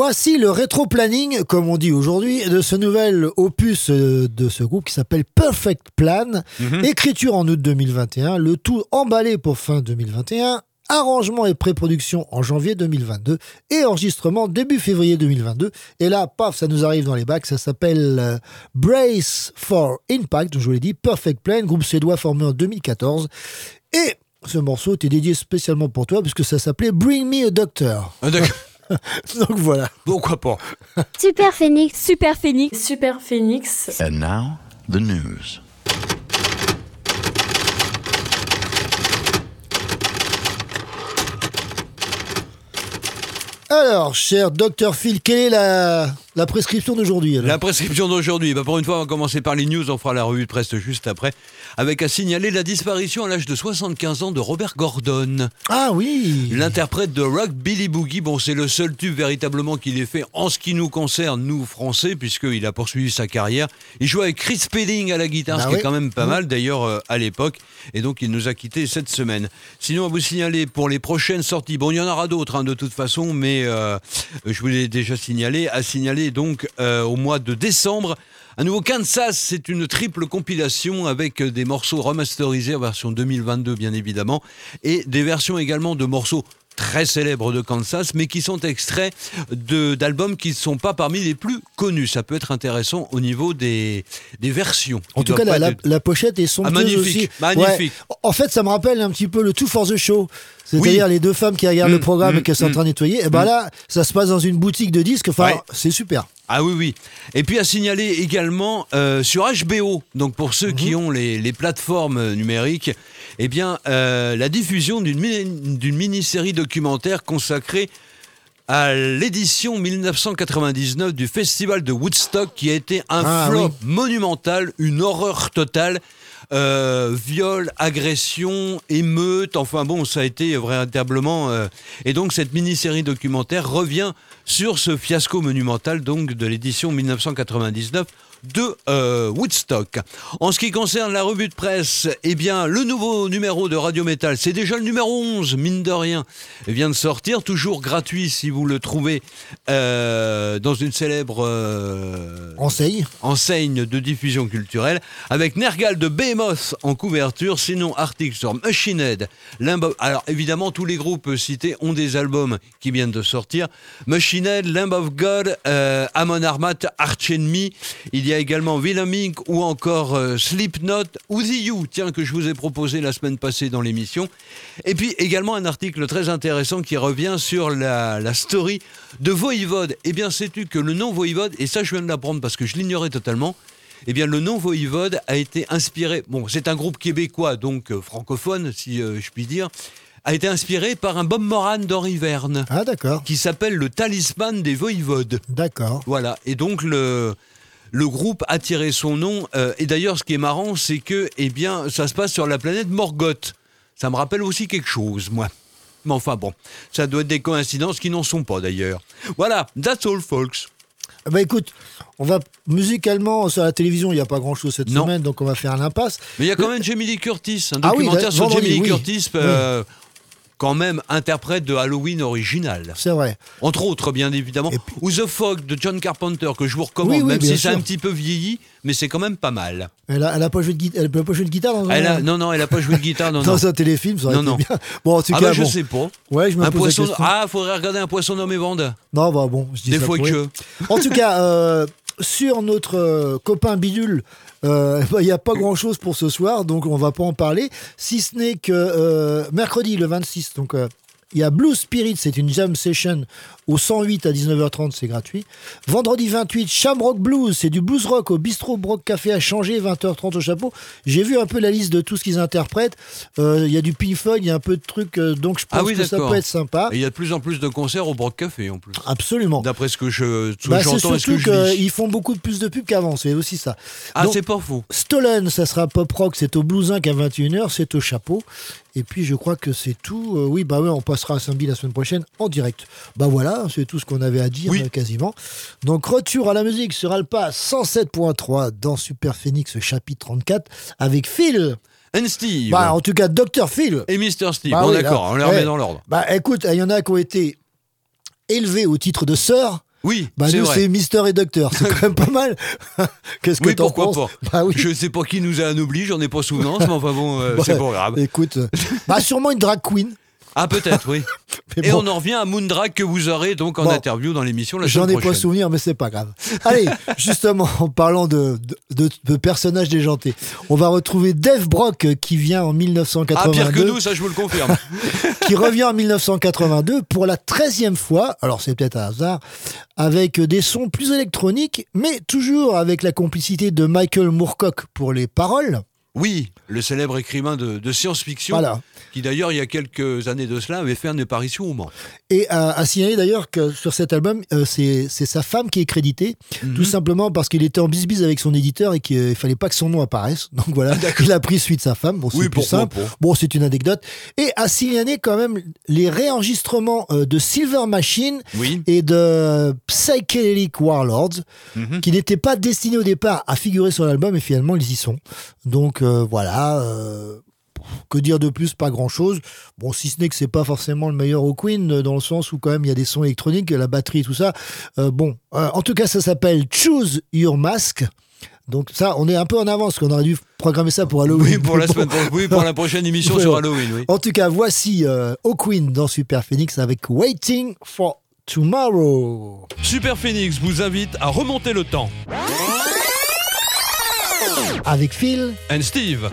Voici le rétro-planning, comme on dit aujourd'hui, de ce nouvel opus euh, de ce groupe qui s'appelle Perfect Plan. Mhm. Écriture en août 2021, le tout emballé pour fin 2021. Arrangement et pré-production en janvier 2022 et enregistrement début février 2022. Et là, paf, ça nous arrive dans les bacs. Ça s'appelle euh, Brace for Impact, je vous l'ai dit, Perfect Plan, groupe suédois formé en 2014. Et ce morceau était dédié spécialement pour toi puisque ça s'appelait Bring Me a Doctor. Donc voilà. Pourquoi pas Super Phoenix. Super Phoenix. Super Phoenix. And now, the news. Alors, cher Dr Phil, quelle est la, la prescription d'aujourd'hui La prescription d'aujourd'hui, bah pour une fois, on va commencer par les news, on fera la revue de presse juste après, avec à signaler la disparition à l'âge de 75 ans de Robert Gordon. Ah oui L'interprète de Rock Billy Boogie, bon, c'est le seul tube véritablement qu'il ait fait en ce qui nous concerne, nous Français, puisqu'il a poursuivi sa carrière. Il jouait avec Chris Spedding à la guitare, Bah ce qui oui. est quand même pas Mhm. mal d'ailleurs euh, à l'époque, et donc il nous a quittés cette semaine. Sinon, à vous signaler pour les prochaines sorties, bon, il y en aura d'autres hein, de toute façon, mais euh, je vous l'ai déjà signalé, à signaler donc euh, au mois de décembre. À nouveau, Kansas, c'est une triple compilation avec des morceaux remasterisés en version 2022, bien évidemment, et des versions également de morceaux très célèbres de Kansas, mais qui sont extraits d'albums qui ne sont pas parmi les plus connus. Ça peut être intéressant au niveau des, des versions. En qui tout cas, la, pochette est somptueuse Ah, magnifique, aussi. magnifique. Ouais. En fait, ça me rappelle un petit peu le Two for the Show. C'est-à-dire les deux femmes qui regardent Mm, le programme mm, et qui sont en mm. train de nettoyer. Et ben Mm. là, ça se passe dans une boutique de disques. Enfin, Ouais. c'est super. Ah oui, oui. Et puis à signaler également euh, sur HBO, donc pour ceux qui Mhm. ont les, les plateformes numériques, eh bien, euh, la diffusion d'une mini- d'une mini-série documentaire consacrée à l'édition 1999 du Festival de Woodstock qui a été un Ah, flop oui. monumental, une horreur totale. Euh, viol, agression, émeute, enfin bon, ça a été véritablement. euh, et donc cette mini-série documentaire revient sur ce fiasco monumental donc de l'édition 1999 de euh, Woodstock. En ce qui concerne la revue de presse, eh bien, le nouveau numéro de Radio Metal, c'est déjà le numéro 11, mine de rien, vient de sortir, toujours gratuit si vous le trouvez euh, dans une célèbre euh, Enseigne. enseigne de diffusion culturelle, avec Nergal de Behemoth en couverture, sinon article sur Machine Head. Alors évidemment, tous les groupes cités ont des albums qui viennent de sortir. Machine Head, Lamb of God, Amon Armat, Arch Enemy. Il y a également Willem Inc. ou encore euh, Slipknot, Uzi You, tiens, que je vous ai proposé la semaine passée dans l'émission. Et puis également un article très intéressant qui revient sur la, la story de Voivode. Eh bien, sais-tu que le nom Voivode, et ça je viens de l'apprendre parce que je l'ignorais totalement, eh bien, le nom Voivode a été inspiré. Bon, c'est un groupe québécois, donc euh, francophone, si euh, je puis dire. A été inspiré par un Bob Moran d'Henri Verne. Ah, d'accord. Qui s'appelle le Talisman des Voivodes. D'accord. Voilà. Et donc, le. Le groupe a tiré son nom. euh, et d'ailleurs, ce qui est marrant, c'est que, eh bien, ça se passe sur la planète Morgoth. Ça me rappelle aussi quelque chose, moi. Mais enfin bon, ça doit être des coïncidences qui n'en sont pas d'ailleurs. Voilà, that's all, folks. Ah Bah écoute, on va musicalement sur la télévision, il n'y a pas grand-chose cette Non. semaine, donc on va faire l'impasse. Mais il y a quand même Jamie Lee Curtis, un Ah oui, documentaire sur Jamie Lee oui. Curtis, euh, quand même interprète de Halloween original. C'est vrai. Entre autres, bien évidemment. Ou The Fog de John Carpenter, que je vous recommande, Oui, oui, même si c'est un petit peu vieilli, mais c'est quand même pas mal. Elle a, elle a pas joué de, gui- elle a pas joué de guitare dans un, a- non, non, elle a pas joué de guitare, non, dans un téléfilm, ça aurait Non, été non. bien. Bon, en tout ah cas, bah, je bon. sais pas. Ouais, je me un pose la poisson. question. Ah, faudrait regarder un poisson nommé Vande. Non, bah bon, je dis Des ça fois que. En tout cas, euh, sur notre euh, copain Bidule, euh, bah, il n'y a pas grand chose pour ce soir, donc on va pas en parler, si ce n'est que euh, mercredi le 26, donc euh, il y a Blue Spirit, c'est une jam session au 108 à 19h30, c'est gratuit. Vendredi 28, Shamrock Blues, c'est du blues rock au bistrot Broc Café à changer, 20h30 au chapeau. J'ai vu un peu la liste de tout ce qu'ils interprètent. Euh, Il y a du Pink Floyd, il y a un peu de trucs, euh, donc je pense Ah oui, que ça peut être sympa. Et il y a de plus en plus de concerts au Broc Café en plus. Absolument. D'après ce que je, Bah, j'entends et ce que je lis. qu'ils font beaucoup plus de pubs qu'avant, c'est aussi ça. Ah, c'est pas faux. Stolen, ça sera pop rock, c'est au Blues Inc à 21h, c'est au chapeau. Et puis je crois que c'est tout. Euh, oui, bah ouais, on passera à Saint-Bi la semaine prochaine en direct. Bah voilà, c'est tout ce qu'on avait à dire euh, quasiment. Donc retour à la musique sur Alpa 107.3 dans Super Phoenix chapitre 34 avec Phil. And Steve. Bah en tout cas Dr Phil. Et Mr. Steve. Bah bon oui, d'accord, on les ouais. remet dans l'ordre. Bah écoute, il y en a qui ont été élevé au titre de sœur. Oui, Bah nous c'est Mister et Docteur, c'est quand même pas mal. Qu'est-ce que Oui, t'en pourquoi penses pas. Bah oui. Je sais pas qui nous a anoblis, j'en ai pas souvenance, mais enfin bon, euh, c'est pas grave. Écoute, bah sûrement une drag queen. Ah, peut-être, oui. Mais Et bon. on en revient à Moondrag que vous aurez donc en Bon. interview dans l'émission la J'en ai pas souvenir, mais c'est pas grave. Allez, justement, en parlant de, de, de- personnages déjantés, on va retrouver Dave Brock euh, qui vient en Ah, 1982. pire que nous, ça je vous le confirme. qui revient en 1982 pour la 13e fois, alors c'est peut-être un hasard, avec des sons plus électroniques, mais toujours avec la complicité de Michael Moorcock pour les paroles. Oui, le célèbre écrivain de, de science-fiction, Voilà. qui d'ailleurs, il y a quelques années de cela, avait fait une apparition au Mans. Et à, à signaler d'ailleurs que sur cet album, euh, c'est sa femme qui est créditée, Mhm. tout simplement parce qu'il était en bisbise avec son éditeur et qu'il ne fallait pas que son nom apparaisse. Donc voilà, il a pris suite sa femme. Bon, c'est Ah, Oui, plus simple. Bon, c'est une anecdote. Et à signaler quand même les réenregistrements euh, de Silver Machine Oui. et de Psychedelic Warlords, Mhm. qui n'étaient pas destinés au départ à figurer sur l'album, et finalement ils y sont. Donc euh, voilà. euh, que dire de plus Pas grand chose. Bon, si ce n'est que c'est pas forcément le meilleur au Queen, euh, dans le sens où quand même il y a des sons électroniques, la batterie, tout ça. Euh, bon, euh, en tout cas, ça s'appelle Choose Your Mask. Donc ça, on est un peu en avance, qu'on aurait dû programmer ça pour Halloween. Oui, pour la semaine, oui, pour la prochaine émission sur. Halloween, oui. En tout cas, voici euh, Queen dans Super Phoenix avec Waiting for Tomorrow. Super Phoenix vous invite à remonter le temps. Avec Phil. And Steve.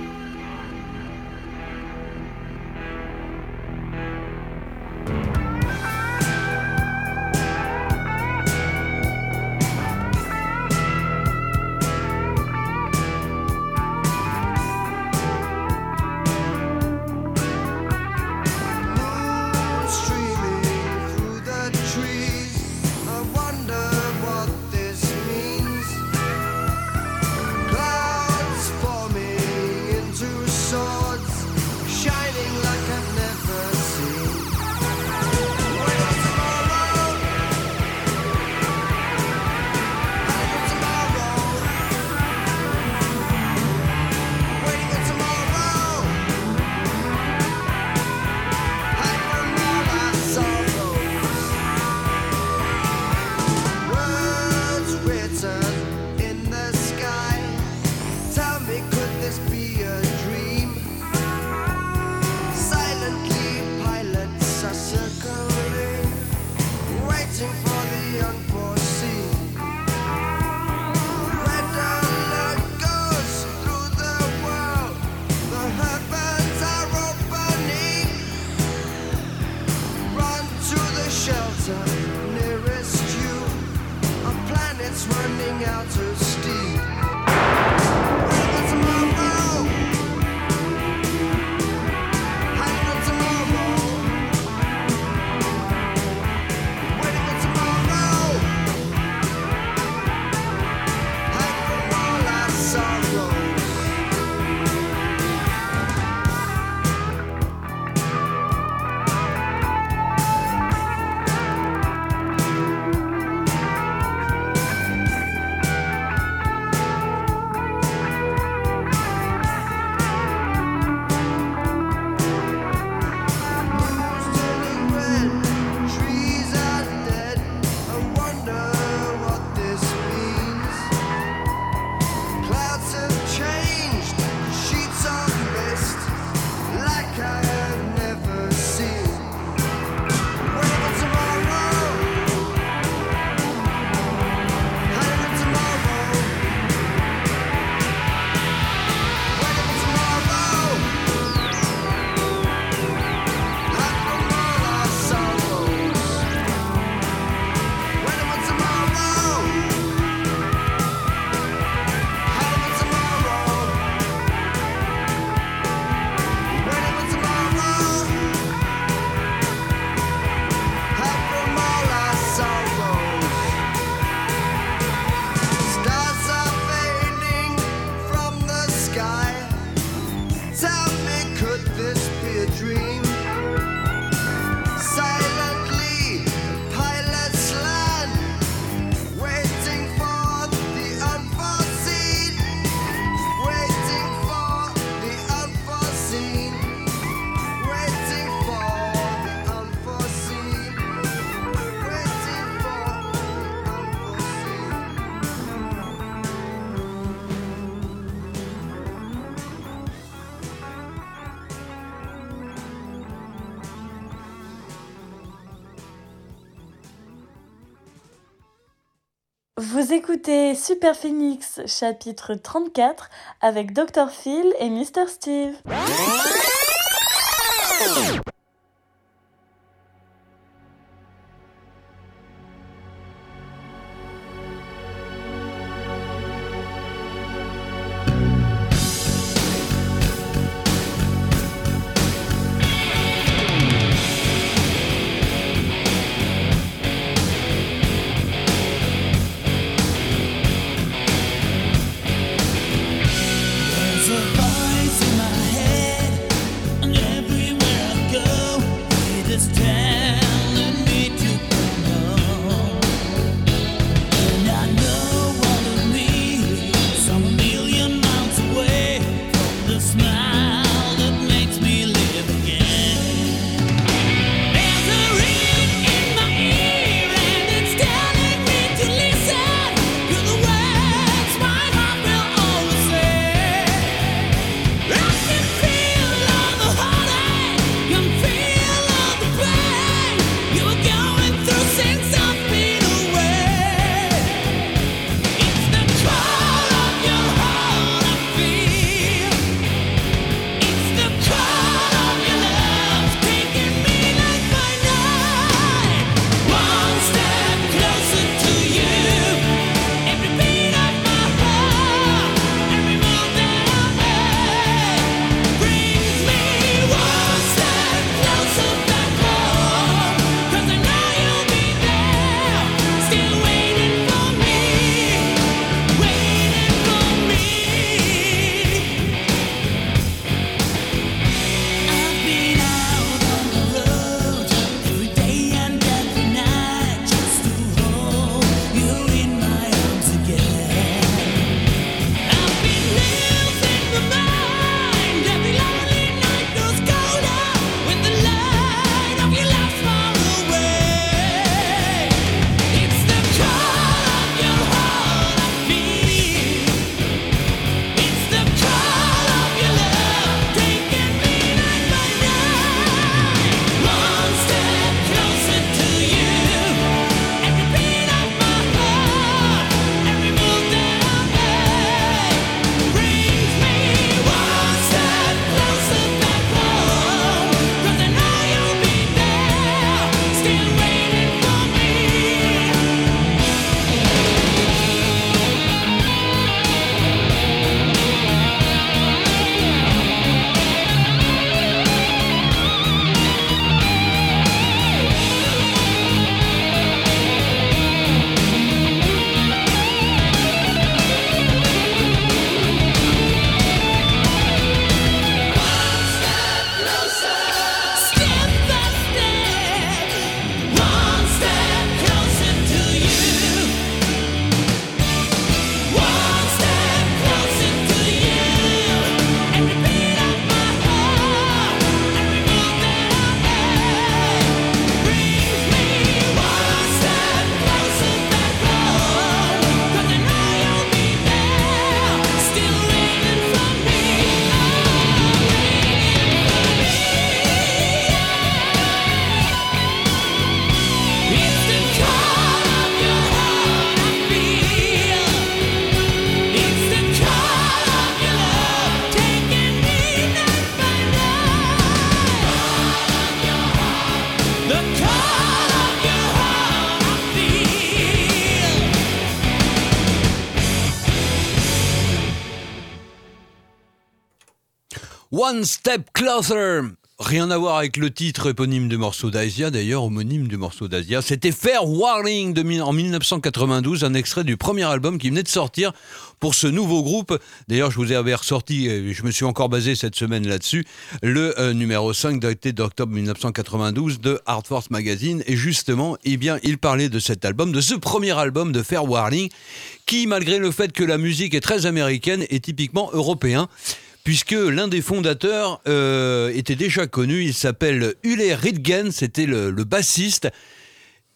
Écoutez Super Phoenix chapitre 34 avec Dr Phil et Mr Steve. One Step Closer Rien à voir avec le titre éponyme du morceau d'Asia, d'ailleurs homonyme du morceau d'Asia. C'était Fair Warning en 1992, un extrait du premier album qui venait de sortir pour ce nouveau groupe. D'ailleurs, je vous avais ressorti, je me suis encore basé cette semaine là-dessus, le euh, numéro 5 daté d'octobre 1992 de Hard Force Magazine. Et justement, eh bien, il parlait de cet album, de ce premier album de Fair Warning, qui, malgré le fait que la musique est très américaine, est typiquement européen puisque l'un des fondateurs euh, était déjà connu, il s'appelle Ule Ridgen, c'était le, le bassiste,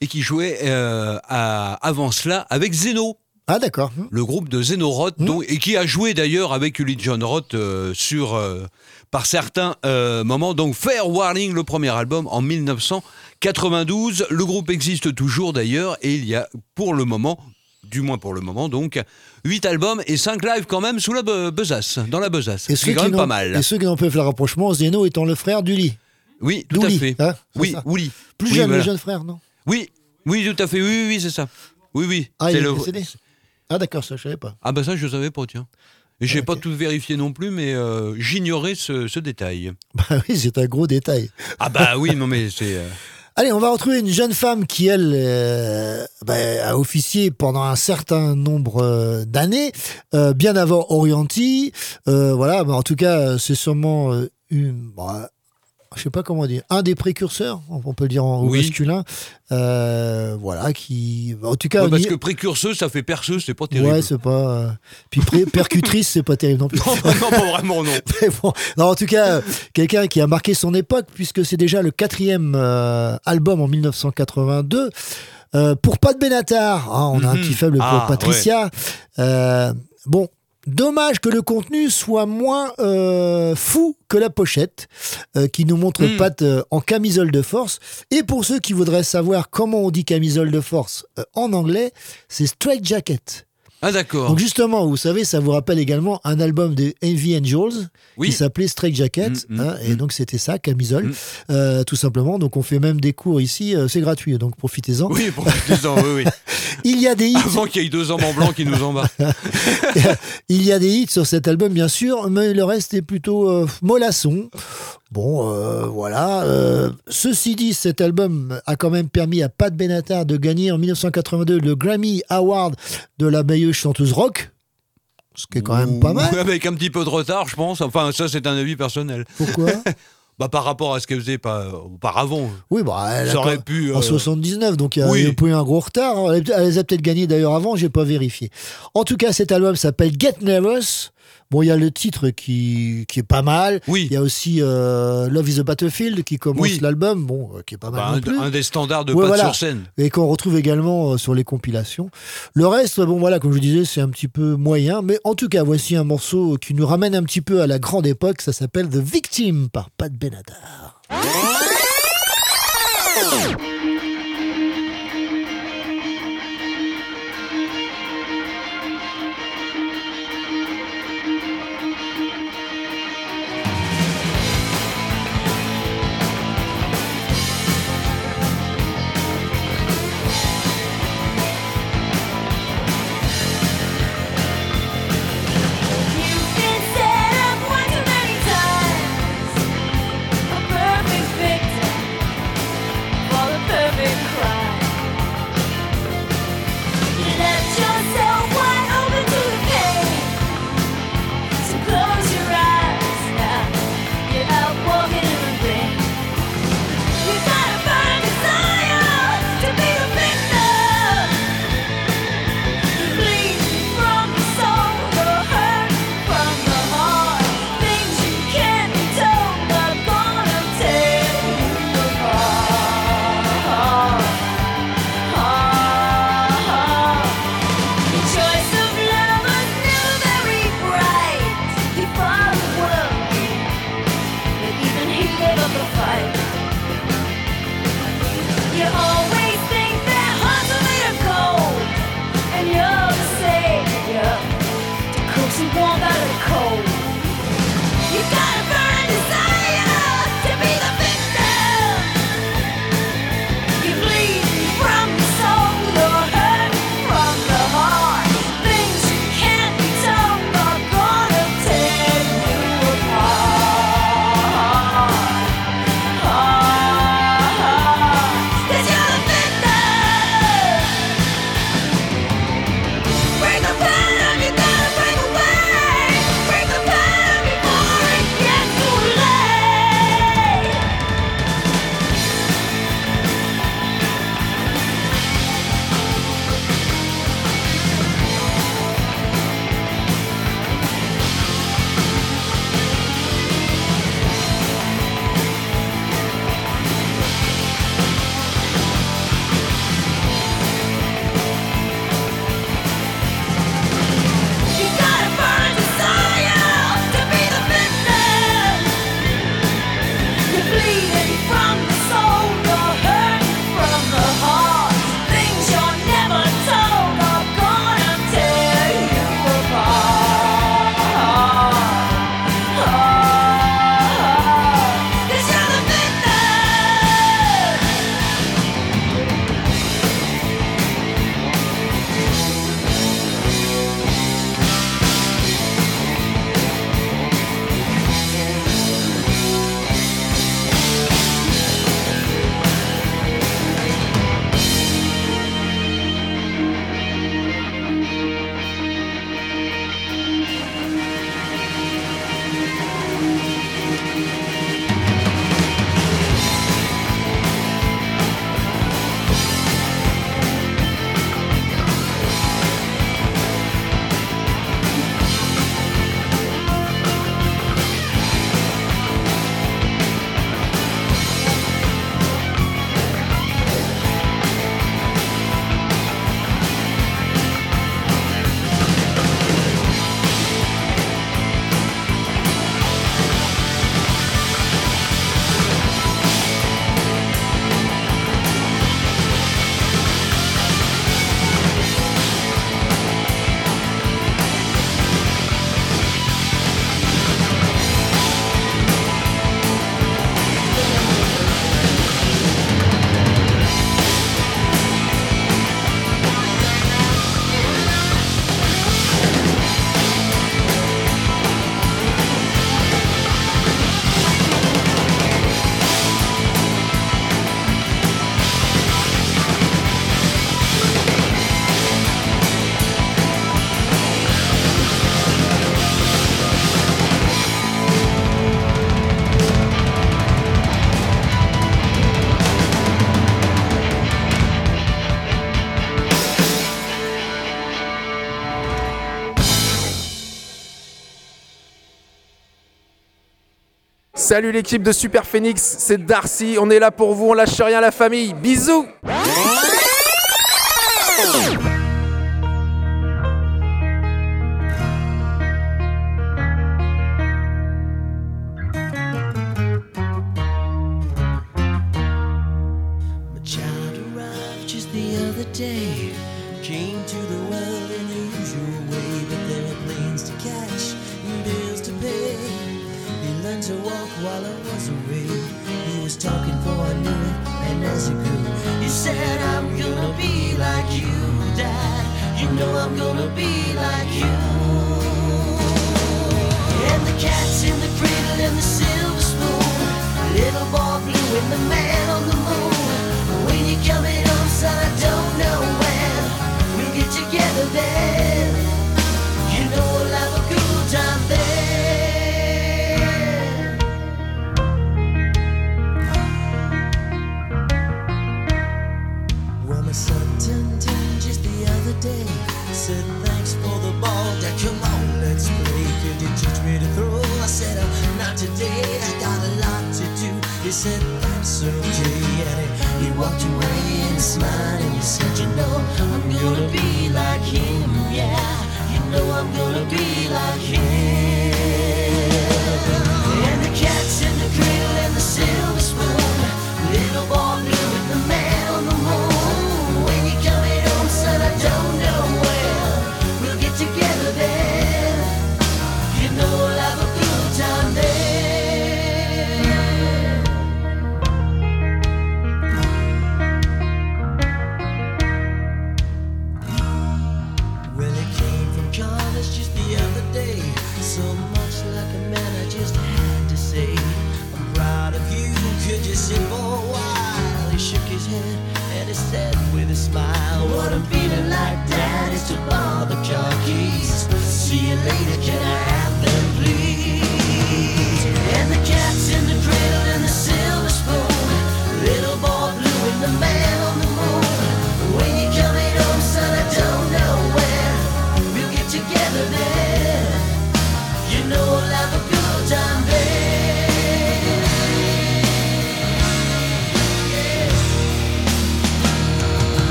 et qui jouait euh, à- avant cela avec Zeno. Ah d'accord. Le groupe de Zeno Roth, dont- et qui a joué d'ailleurs avec Uli John Roth euh, sur, par certains moments. Donc Fair Warning, le premier album en 1992. Le groupe existe toujours d'ailleurs, et il y a pour le moment du moins pour le moment donc. 8 albums et 5 lives quand même sous la be- besace, dans la besace. Et C'est quand même pas mal. Et ceux qui n'ont pas fait le rapprochement, Zeno étant le frère d'Uli. Oui, tout à fait. hein, oui. Plus Oui, jeune, voilà. le jeune frère, non? Oui, oui, tout à fait. Oui, oui, oui, c'est ça. Oui, oui. Ah, il c'est est le- décédé Ah d'accord, ça je savais pas. Ah bah ça, je savais pas, tiens. Et j'ai pas tout vérifié non plus, mais euh, j'ignorais ce, ce détail. Bah oui, c'est un gros détail. Ah bah oui, non mais c'est... euh, Allez, on va retrouver une jeune femme qui, elle, euh, ben, a officié pendant un certain nombre euh, d'années, euh, bien avant Orienti. Euh, voilà, mais en tout cas, c'est sûrement euh, une... euh, je sais pas comment dire, un des précurseurs, on peut le dire en Oui. masculin, euh, voilà, qui, en tout cas, ouais, parce que précurseuse, ça fait perceuse, c'est pas terrible. ouais, c'est pas, euh, puis percutrice, c'est pas terrible non plus. non, non, pas vraiment, non. Mais bon, non, en tout cas, euh, quelqu'un qui a marqué son époque, puisque c'est déjà le quatrième euh, album en 1982. Euh, pour Pat Benatar, hein, on a un Mhm. petit faible pour Ah, Patricia. Bon, dommage que le contenu soit moins euh, fou que la pochette, euh, qui nous montre Hmm. Pat euh, en camisole de force. Et pour ceux qui voudraient savoir comment on dit camisole de force en anglais, c'est straight jacket. Ah d'accord. Donc justement, vous savez, ça vous rappelle également un album des Heavy Angels Oui. qui s'appelait Straight Jacket. Mm, mm, hein, et donc c'était ça, camisole, Mm. euh, tout simplement. Donc on fait même des cours ici, euh, c'est gratuit, donc profitez-en. Oui, ans, oui, oui. Il y a des hits, Avant qu'il y ait deux hommes en blanc qui nous embarquent. il y a des hits sur cet album bien sûr, mais le reste est plutôt euh, mollasson. Bon, euh, voilà. euh, ceci dit, cet album a quand même permis à Pat Benatar de gagner en 1982 le Grammy Award de la meilleure chanteuse rock, ce qui est quand même pas mal. Avec un petit peu de retard, je pense. Enfin, ça, c'est un avis personnel. Pourquoi Bah, par rapport à ce qu'elle faisait pas, auparavant. Oui, bah, elle a Ça aurait pu, En euh, 79, donc il y a, oui. y eu un gros retard. Elle, elle les a peut-être gagné d'ailleurs avant, j'ai pas vérifié. En tout cas, cet album s'appelle Get Nervous. Bon, il y a le titre qui, qui est pas mal. Oui. Il y a aussi euh, Love is a Battlefield qui commence Oui. l'album, bon, euh, qui est pas mal Bah, non un, plus. un des standards de Ouais, Pat voilà. sur scène. Et qu'on retrouve également euh, sur les compilations. Le reste, bon voilà, comme je vous disais, c'est un petit peu moyen. Mais en tout cas, voici un morceau qui nous ramène un petit peu à la grande époque. Ça s'appelle The Victim par Pat Benatar. Salut l'équipe de Super Phoenix, c'est Darcy, on est là pour vous, on lâche rien à la famille. Bisous. while I was away. he was talking for I knew it, and as he grew, he said I'm gonna be like you, Dad. You know I'm gonna.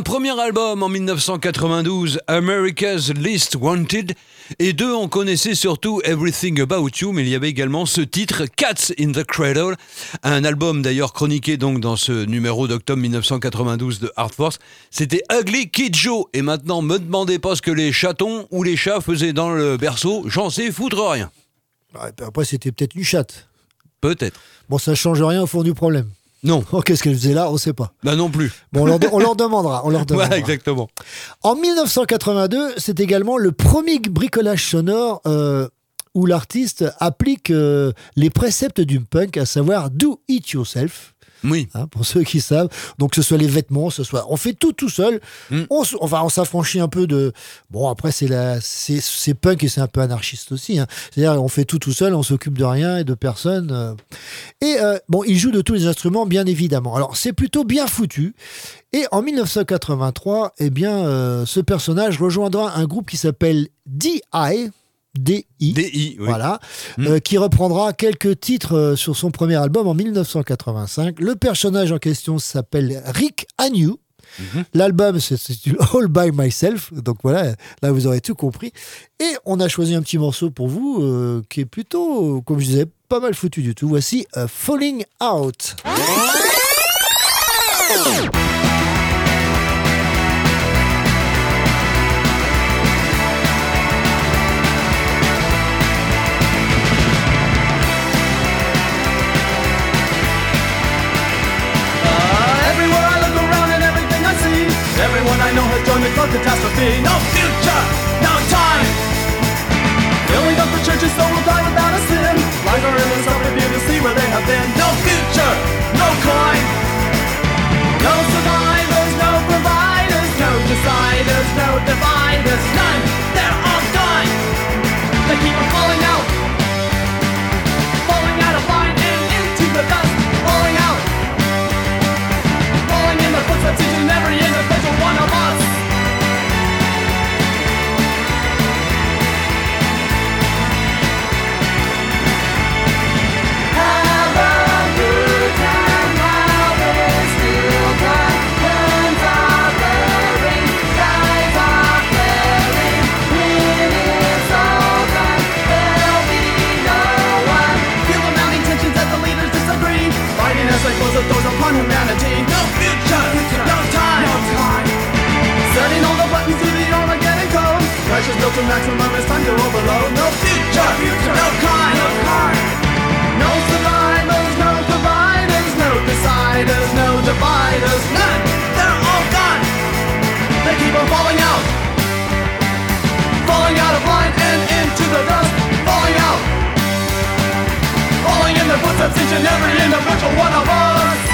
un premier album en 1992, America's Least Wanted, et deux, on connaissait surtout Everything About You, mais il y avait également ce titre, Cats in the Cradle, un album d'ailleurs chroniqué donc dans ce numéro d'octobre 1992 de Hard Force. C'était Ugly Kid Joe, et maintenant me demandez pas ce que les chatons ou les chats faisaient dans le berceau, j'en sais foutre rien. Bah, après, c'était peut-être une chatte. Peut-être. Bon, ça change rien au fond du problème. Non. Oh, qu'est-ce qu'elle faisait là? On ne sait pas. Là non plus. Bon, on leur, on leur demandera. On leur demandera. Exactement. En 1982, c'est également le premier bricolage sonore euh, où l'artiste applique euh, les préceptes du punk, à savoir do it yourself. Oui. hein, pour ceux qui savent. Donc, que ce soit les vêtements, ce soit. On fait tout tout seul. Mm. On, enfin, on s'affranchit un peu de. Bon, après, c'est la, c'est, c'est punk et c'est un peu anarchiste aussi. hein. C'est-à-dire, on fait tout tout seul, on s'occupe de rien et de personne. euh. Et euh, bon, il joue de tous les instruments, bien évidemment. Alors, c'est plutôt bien foutu. Et en 1983, eh bien, euh, ce personnage rejoindra un groupe qui s'appelle D.I. DI, DI, oui. voilà, euh, qui reprendra quelques titres euh, sur son premier album en 1985. Le personnage en question s'appelle Rick Agnew. L'album, c'est c'est All by Myself. Donc voilà, là vous aurez tout compris. Et on a choisi un petit morceau pour vous euh, qui est plutôt, comme je disais, pas mal foutu du tout. Voici euh, Falling Out. Joined the club catastrophe. No future, no time. Filling up the churches so we'll die without a sin. Lies are in the self-review to see where they have been. No future, no coin. No survivors, no providers, no deciders, no dividers, none. They're all done. They keep on falling out, falling out of line and into the dust, falling out falling in the footsteps each and every individual the upon humanity. No future, no time, no time. Setting all the buttons to the Armageddon code. Pressures built to maximum, it's time to overload. No future, no kind, no kind. No survivors, no providers, no deciders, no dividers, none. They're all gone. They keep on falling out, falling out of line and into the dust, falling out, falling in their footsteps each and every individual one of us.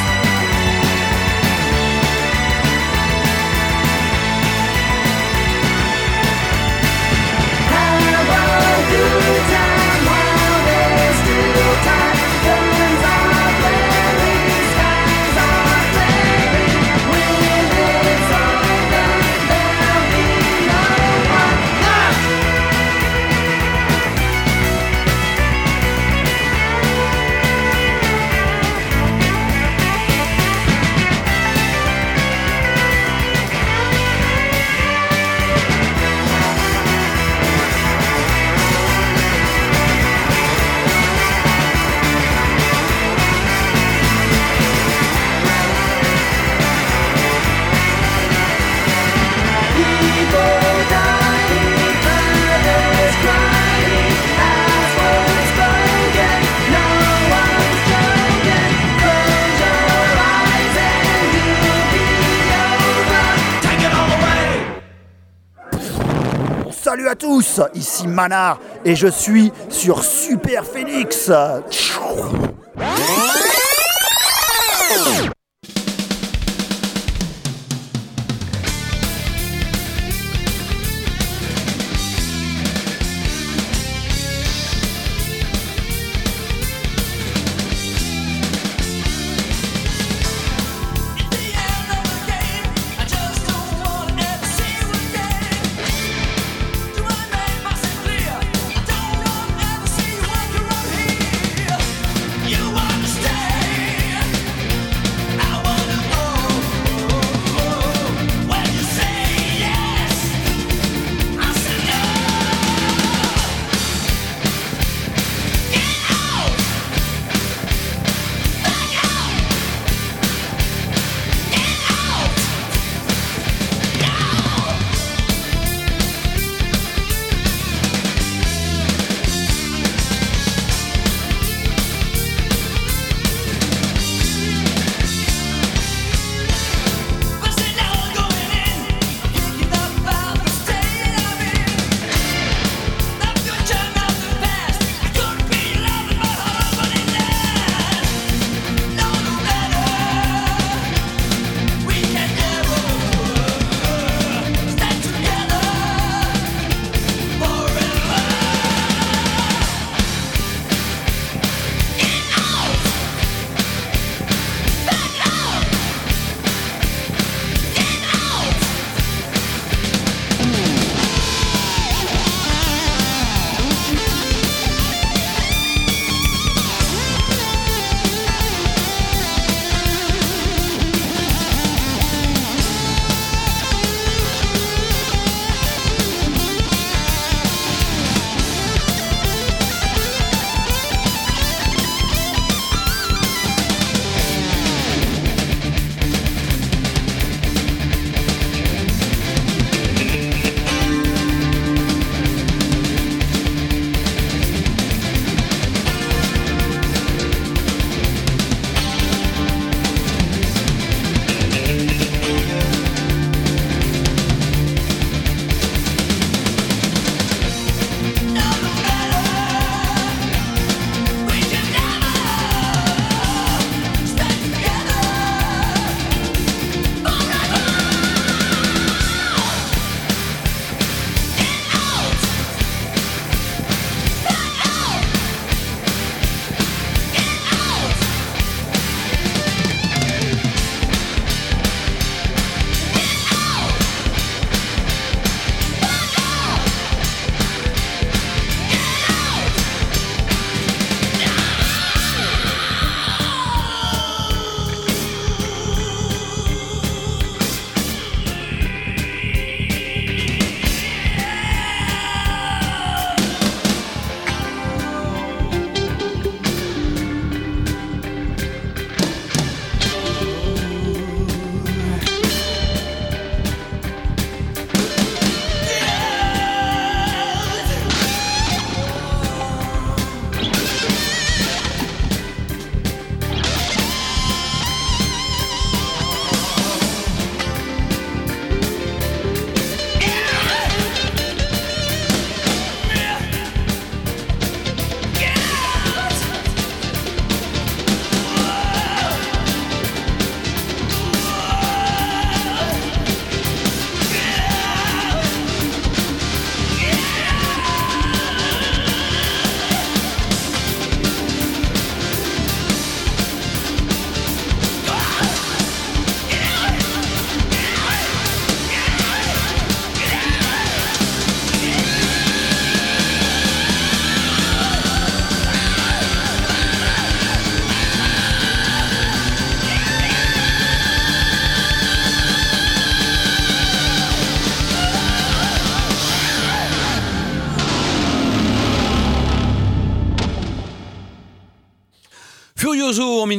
Ici Manar et je suis sur Super Phoenix.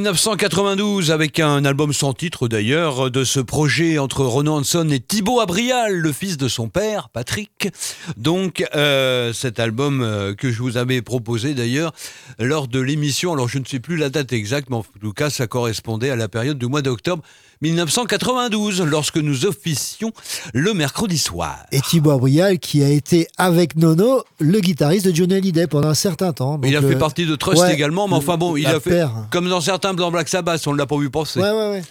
1992 avec un album sans titre d'ailleurs de ce projet entre Renaud Hanson et Thibaut Abrial, le fils de son père, Patrick. Donc euh, cet album euh, que je vous avais proposé d'ailleurs lors de l'émission, alors je ne sais plus la date exacte, mais en tout cas ça correspondait à la période du mois d'octobre 1992 lorsque nous officions le mercredi soir. Et Thibaut Abrial qui a été avec Nono le guitariste de Johnny Hallyday pendant un certain temps. il a fait euh, partie de Trust ouais, également, mais enfin bon, il a fait paire. comme dans certains dans Black Sabbath, on ne l'a pas vu passer. Ouais, ouais, ouais.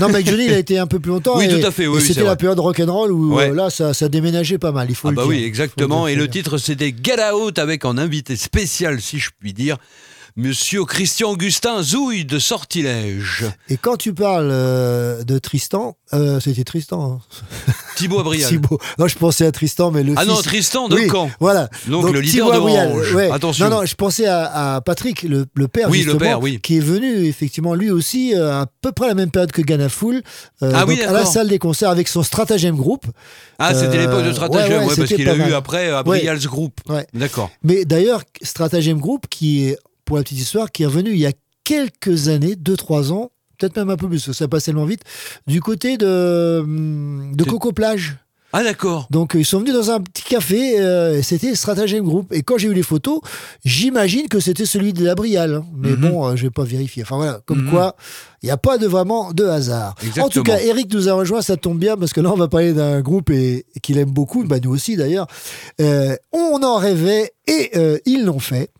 Non, mais Johnny, il a été un peu plus longtemps. Oui, et- tout à fait, oui, C'était la période rock'n'roll où Ouais. euh, là, ça, ça déménageait pas mal, il faut Ah le bah dire. oui, exactement. Et le titre, c'était Get Out avec en invité spécial, si je puis dire, Monsieur Christian Augustin Zouille de Sortilège. Et quand tu parles euh, de Tristan, euh, c'était Tristan. hein. Thibaut Abrial. Thibaut. Non, je pensais à Tristan, mais le Ah non, Tristan de Oui, Caen. Voilà. Donc, le leader Thibaut de Orange. ouais. Attention. Non, non, je pensais à, à Patrick, le, le père, Oui, le père, oui. qui est venu effectivement lui aussi euh, à peu près à la même période que Ganafoul, euh, Ah oui, à la salle des concerts avec son stratagème groupe. Ah, c'était l'époque de Stratagem, ouais, ouais, ouais, parce qu'il a eu après Abrial's Group. D'accord. Mais d'ailleurs, Stratagem Group, qui est, pour la petite histoire, qui est revenu il y a quelques années, 2-3 ans, peut-être même un peu plus, parce que ça passe tellement vite, du côté de, hum, de Coco Plage. Ah d'accord. Donc euh, ils sont venus dans un petit café, euh, c'était Stratagem Group. Et quand j'ai vu les photos, j'imagine que c'était celui de la Briale. hein. Mais Mhm. bon, euh, je vais pas vérifier. Enfin voilà, comme Mhm. quoi, il n'y a pas de vraiment de hasard. En Exactement. tout cas, Eric nous a rejoint, ça tombe bien, parce que là, on va parler d'un groupe et, et qu'il aime beaucoup, bah, nous aussi d'ailleurs. Euh, on en rêvait et euh, ils l'ont fait.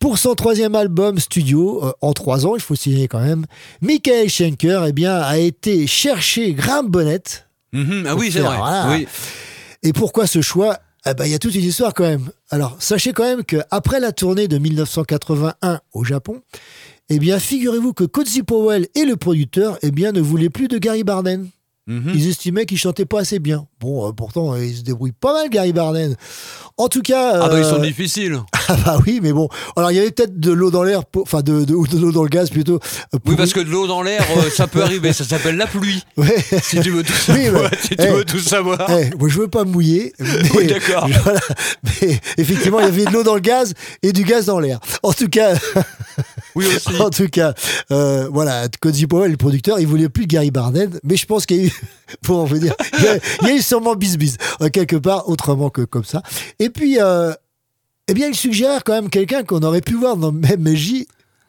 Pour son troisième album studio, euh, en trois ans, il faut signer quand même, Michael Schenker eh bien, a été chercher Graham Bonnet. Mhm, Ah oui, c'est vrai. voilà. Oui. Et pourquoi ce choix? Eh ben, Il y a toute une histoire quand même. Alors, sachez quand même qu'après la tournée de 1981 au Japon, eh bien, figurez-vous que Cozy Powell et le producteur eh bien, ne voulaient plus de Gary Barden. Mhm. Ils estimaient qu'il chantait pas assez bien. Bon, euh, pourtant, euh, il se débrouille pas mal, Gary Barden. En tout cas. Ah bah ils sont euh, difficiles. ah bah oui, mais bon. Alors, il y avait peut-être de l'eau dans l'air, pour- enfin, de, de, de l'eau dans le gaz plutôt. euh, pour Oui, parce que de l'eau dans l'air, ça peut arriver. Ça s'ppelle la pluie. Ouais. Si tu veux tout Oui, savoir. bah, si tu eh, veux tout savoir. eh, moi, je veux pas mouiller. Mais, Oui, d'accord. voilà. Mais effectivement, il y avait de l'eau dans le gaz et du gaz dans l'air. En tout cas, Oui aussi. en tout cas, euh, voilà, Cozy Powell, le producteur, il voulait plus Gary Barnett, mais je pense qu'il y a eu, pour en venir, il y a, il y a eu sûrement bis-bis, euh, quelque part, autrement que comme ça. Et puis, euh, eh bien, il suggère quand même quelqu'un qu'on aurait pu voir dans MJ,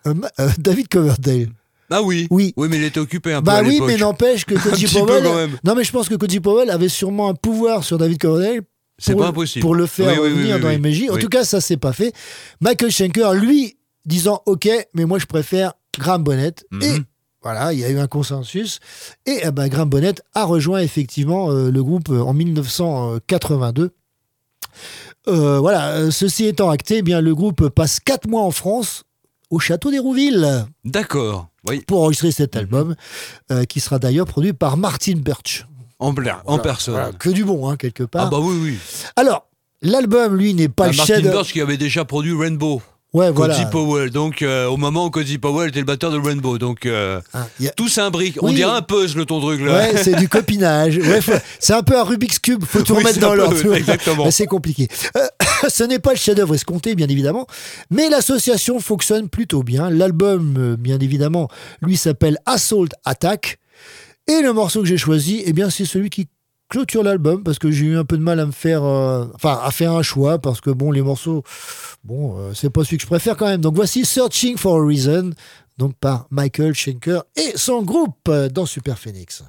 euh, David Coverdale. Ah oui. Oui. Oui, mais il était occupé un peu. Bah à oui, mais n'empêche que peu Powell. Non, mais je pense que Cozy Powell avait sûrement un pouvoir sur David Coverdale. C'est pas impossible. Pour le faire Oui, revenir oui, dans. MJ. En tout cas, ça s'est pas fait. Michael Schenker, lui, disant OK, mais moi je préfère Graham Bonnet. Mhm. Et voilà, il y a eu un consensus. Et eh ben, Graham Bonnet a rejoint effectivement euh, le groupe euh, en 1982. Euh, voilà, ceci étant acté, eh bien, le groupe passe quatre mois en France au château d'Hérouville D'accord. Oui. pour enregistrer cet album, euh, qui sera d'ailleurs produit par Martin Birch. En, bla- en Voilà, personne. voilà, que du bon, hein, quelque part. Ah bah oui, oui. Alors, l'album, lui, n'est pas Bah, le Martin chef Birch qui avait déjà produit Rainbow. Ouais, voilà. Powell. Donc, euh, au moment où Cozy Powell était le batteur de Rainbow. Donc, euh, Ah, a- tout s'imbrique. On dirait un puzzle, ton truc là. Ouais, c'est du copinage. Ouais, faut- c'est un peu un Rubik's Cube. Faut tout Oui, remettre dans peu- l'ordre. exactement. C'est compliqué. Euh, ce n'est pas le chef-d'œuvre escompté, bien évidemment, mais l'association fonctionne plutôt bien. L'album, euh, bien évidemment, lui s'appelle Assault Attack. Et le morceau que j'ai choisi, eh bien, c'est celui qui clôture l'album parce que j'ai eu un peu de mal à me faire, euh, enfin, à faire un choix parce que bon, les morceaux, bon, euh, c'est pas celui que je préfère quand même. Donc voici Searching for a Reason, donc par Michael Schenker et son groupe dans Super Phoenix.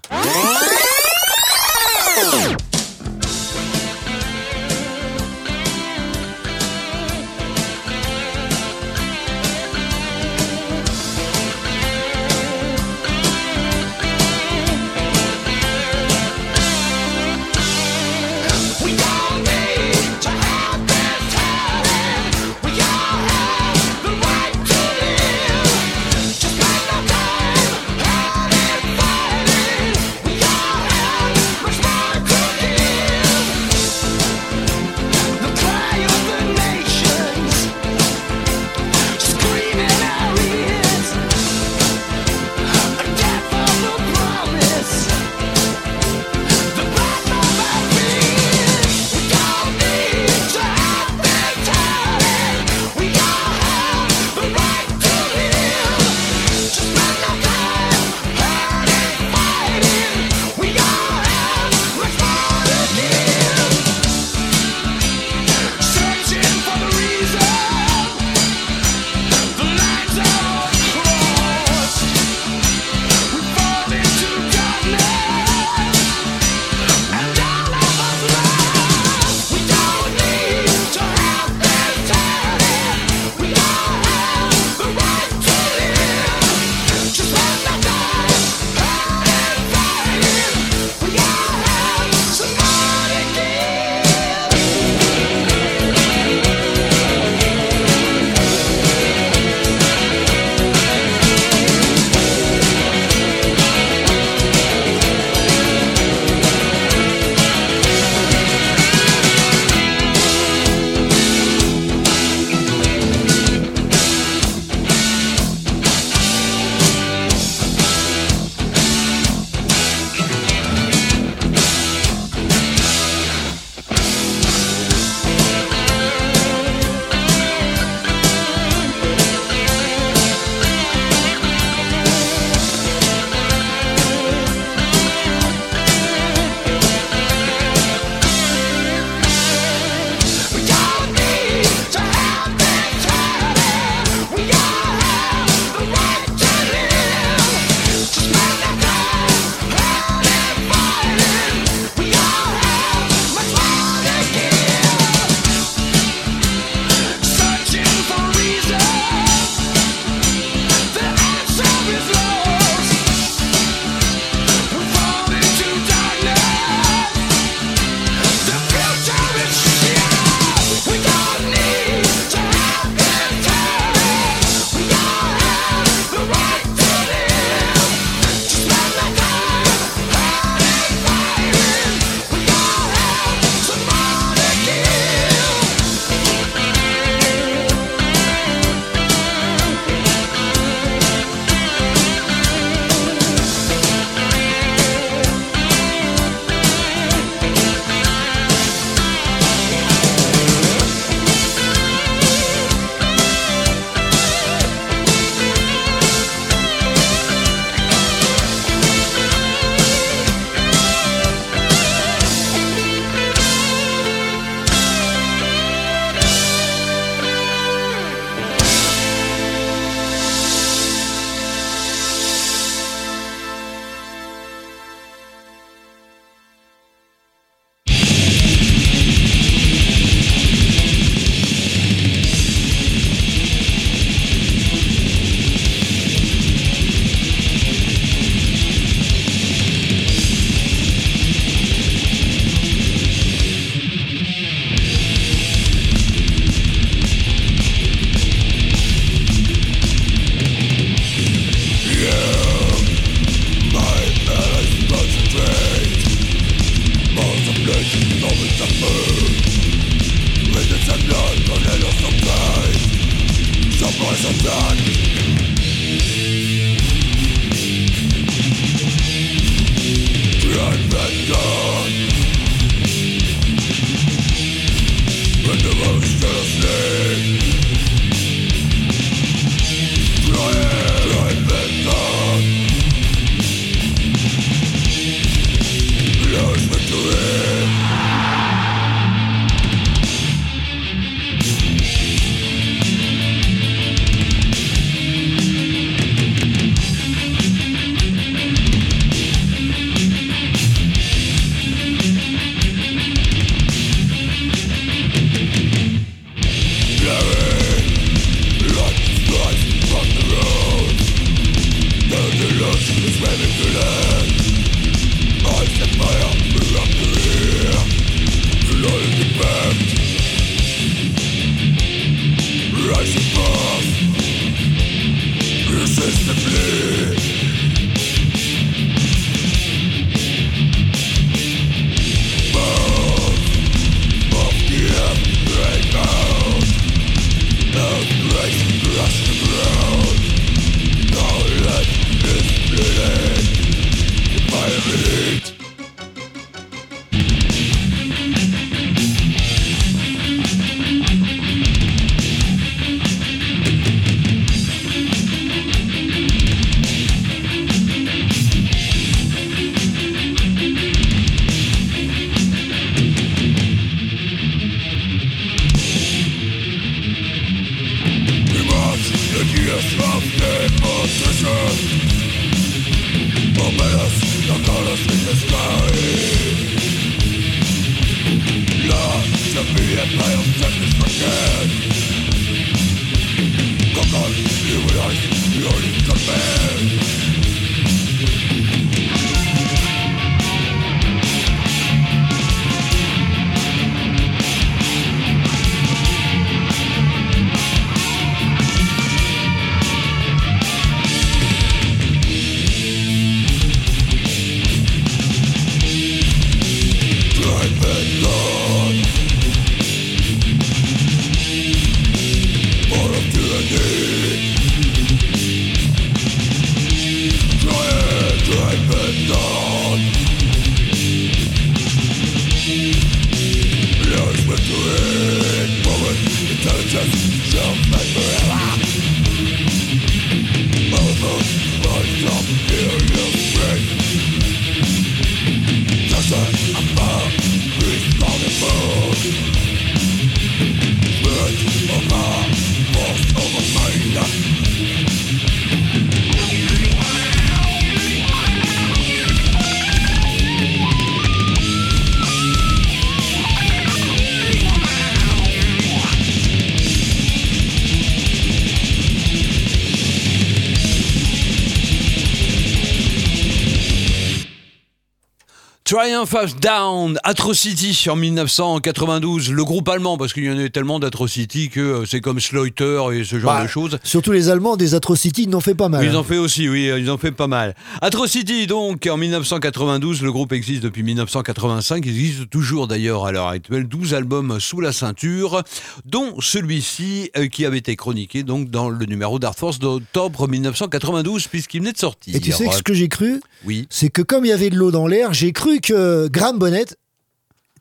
Triumph of Down, Atrocity en 1992, le groupe allemand, parce qu'il y en a tellement d'Atrocity que euh, c'est comme Slaughter et ce genre Bah, de choses. Surtout les Allemands, des atrocities, ils n'en fait pas mal. Ils en fait aussi, oui, ils en fait pas mal. Atrocity, donc, en 1992, le groupe existe depuis 1985, il existe toujours d'ailleurs à l'heure actuelle, 12 albums sous la ceinture, dont celui-ci euh, qui avait été chroniqué donc dans le numéro d'Art Force d'octobre 1992, puisqu'il venait de sortir. Et tu sais ce que j'ai cru? Oui. C'est que comme il y avait de l'eau dans l'air, j'ai cru que Graham Bonnet,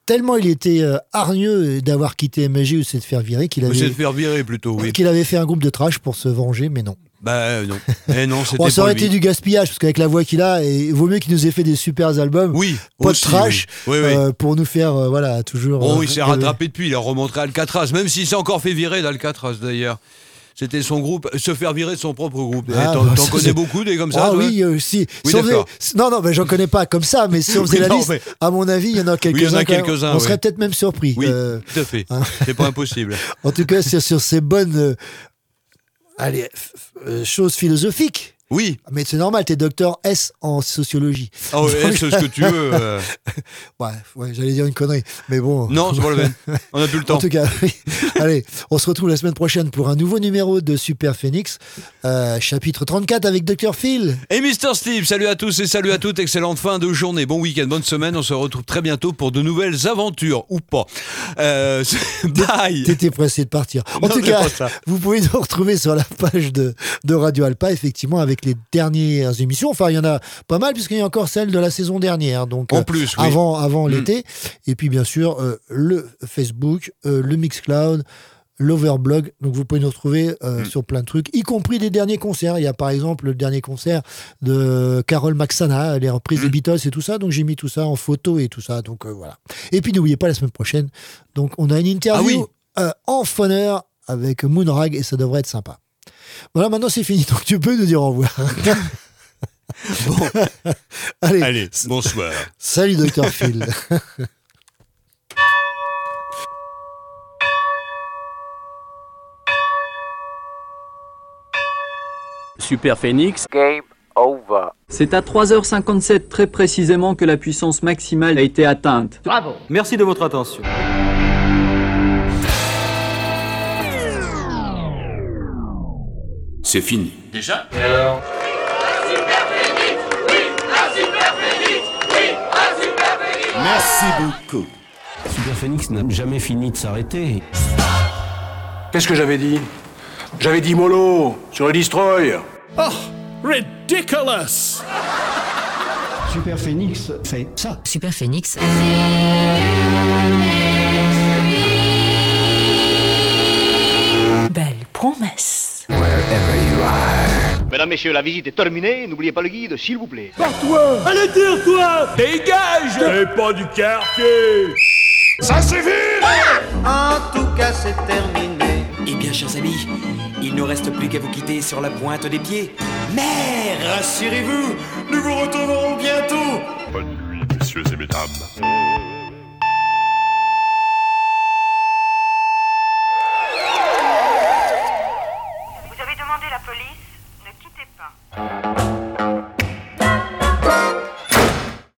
tellement il était euh, hargneux d'avoir quitté MSG ou de se faire virer, qu'il C'est de avait, faire virer plutôt, oui. qu'il avait fait un groupe de trash pour se venger, mais non. Bah euh, non. Eh non, Bon, ça aurait été du gaspillage, parce qu'avec la voix qu'il a, et il vaut mieux qu'il nous ait fait des super albums, Oui, pas aussi, de trash, oui. Oui, oui. euh, pour nous faire, euh, voilà, toujours... Bon, euh, il s'est rattrapé depuis, il a remonté à Alcatraz, même s'il s'est encore fait virer d'Alcatraz d'ailleurs. C'était son groupe, se faire virer de son propre groupe. Eh, Ah, T'en bah, connais beaucoup des comme ça Ah oui, euh, si. Oui, Si on faisait- d'accord. Non, non, mais j'en connais pas comme ça, mais si on faisait Oui, la non, liste, mais- à mon avis, il y en a Oui, quelques-uns. en a quand même. quelques-uns, On serait oui. peut-être même surpris. Oui, Euh, tout à fait. hein. C'est pas impossible. En tout cas, sur, sur ces bonnes euh, allez, euh, choses philosophiques, Oui. Mais c'est normal, t'es docteur S en sociologie. Ah ouais, c'est ce que tu veux. euh. ouais, ouais, j'allais dire une connerie, mais bon. Non, c'est pas le même. On n'a plus le temps. En tout cas, oui. allez, on se retrouve la semaine prochaine pour un nouveau numéro de Super Phoenix, euh, chapitre 34 avec Dr Phil. Et Mister Steve, salut à tous et salut à toutes, excellente fin de journée, bon week-end, bonne semaine, on se retrouve très bientôt pour de nouvelles aventures, ou pas. Euh, bye T'étais pressé de partir. En Non, tout cas, vous pouvez nous retrouver sur la page de, de Radio Alpa, effectivement, avec les dernières émissions. Enfin, il y en a pas mal, puisqu'il y a encore celle de la saison dernière. Donc, En euh, plus, oui. avant, avant Mm. l'été. Et puis, bien sûr, euh, le Facebook, euh, le Mixcloud. L'Overblog, donc vous pouvez nous retrouver euh, Mm. sur plein de trucs, y compris des derniers concerts. Il y a par exemple le dernier concert de Carol Maxana, les reprises des Mm. Beatles et tout ça. Donc j'ai mis tout ça en photo et tout ça. Donc euh, voilà. Et puis n'oubliez pas la semaine prochaine. Donc on a une interview euh, en phoneur avec Moonrag et ça devrait être sympa. Voilà, maintenant c'est fini. Donc tu peux nous dire au revoir. Allez, Allez, bonsoir. salut Dr Phil. Super Phoenix. Game over. C'est à 3h57 très précisément que la puissance maximale a été atteinte. Bravo. Merci de votre attention. C'est fini. Déjà Et alors Merci beaucoup. Super Phoenix n'a jamais fini de s'arrêter. Qu'est-ce que j'avais dit? J'avais dit mollo sur le destroy. Oh, ridiculous! Super Phoenix fait ça. Super Phoenix. Belle promesse. Mesdames, Messieurs, la visite est terminée. N'oubliez pas le guide, s'il vous plaît. Toi! Allez dire toi! Dégage! T'es pas du quartier! Ça suffit En tout cas, c'est terminé. Eh bien, chers amis, il ne reste plus qu'à vous quitter sur la pointe des pieds. Mais rassurez-vous, nous vous retrouverons bientôt. Bonne nuit, messieurs et mesdames. Vous avez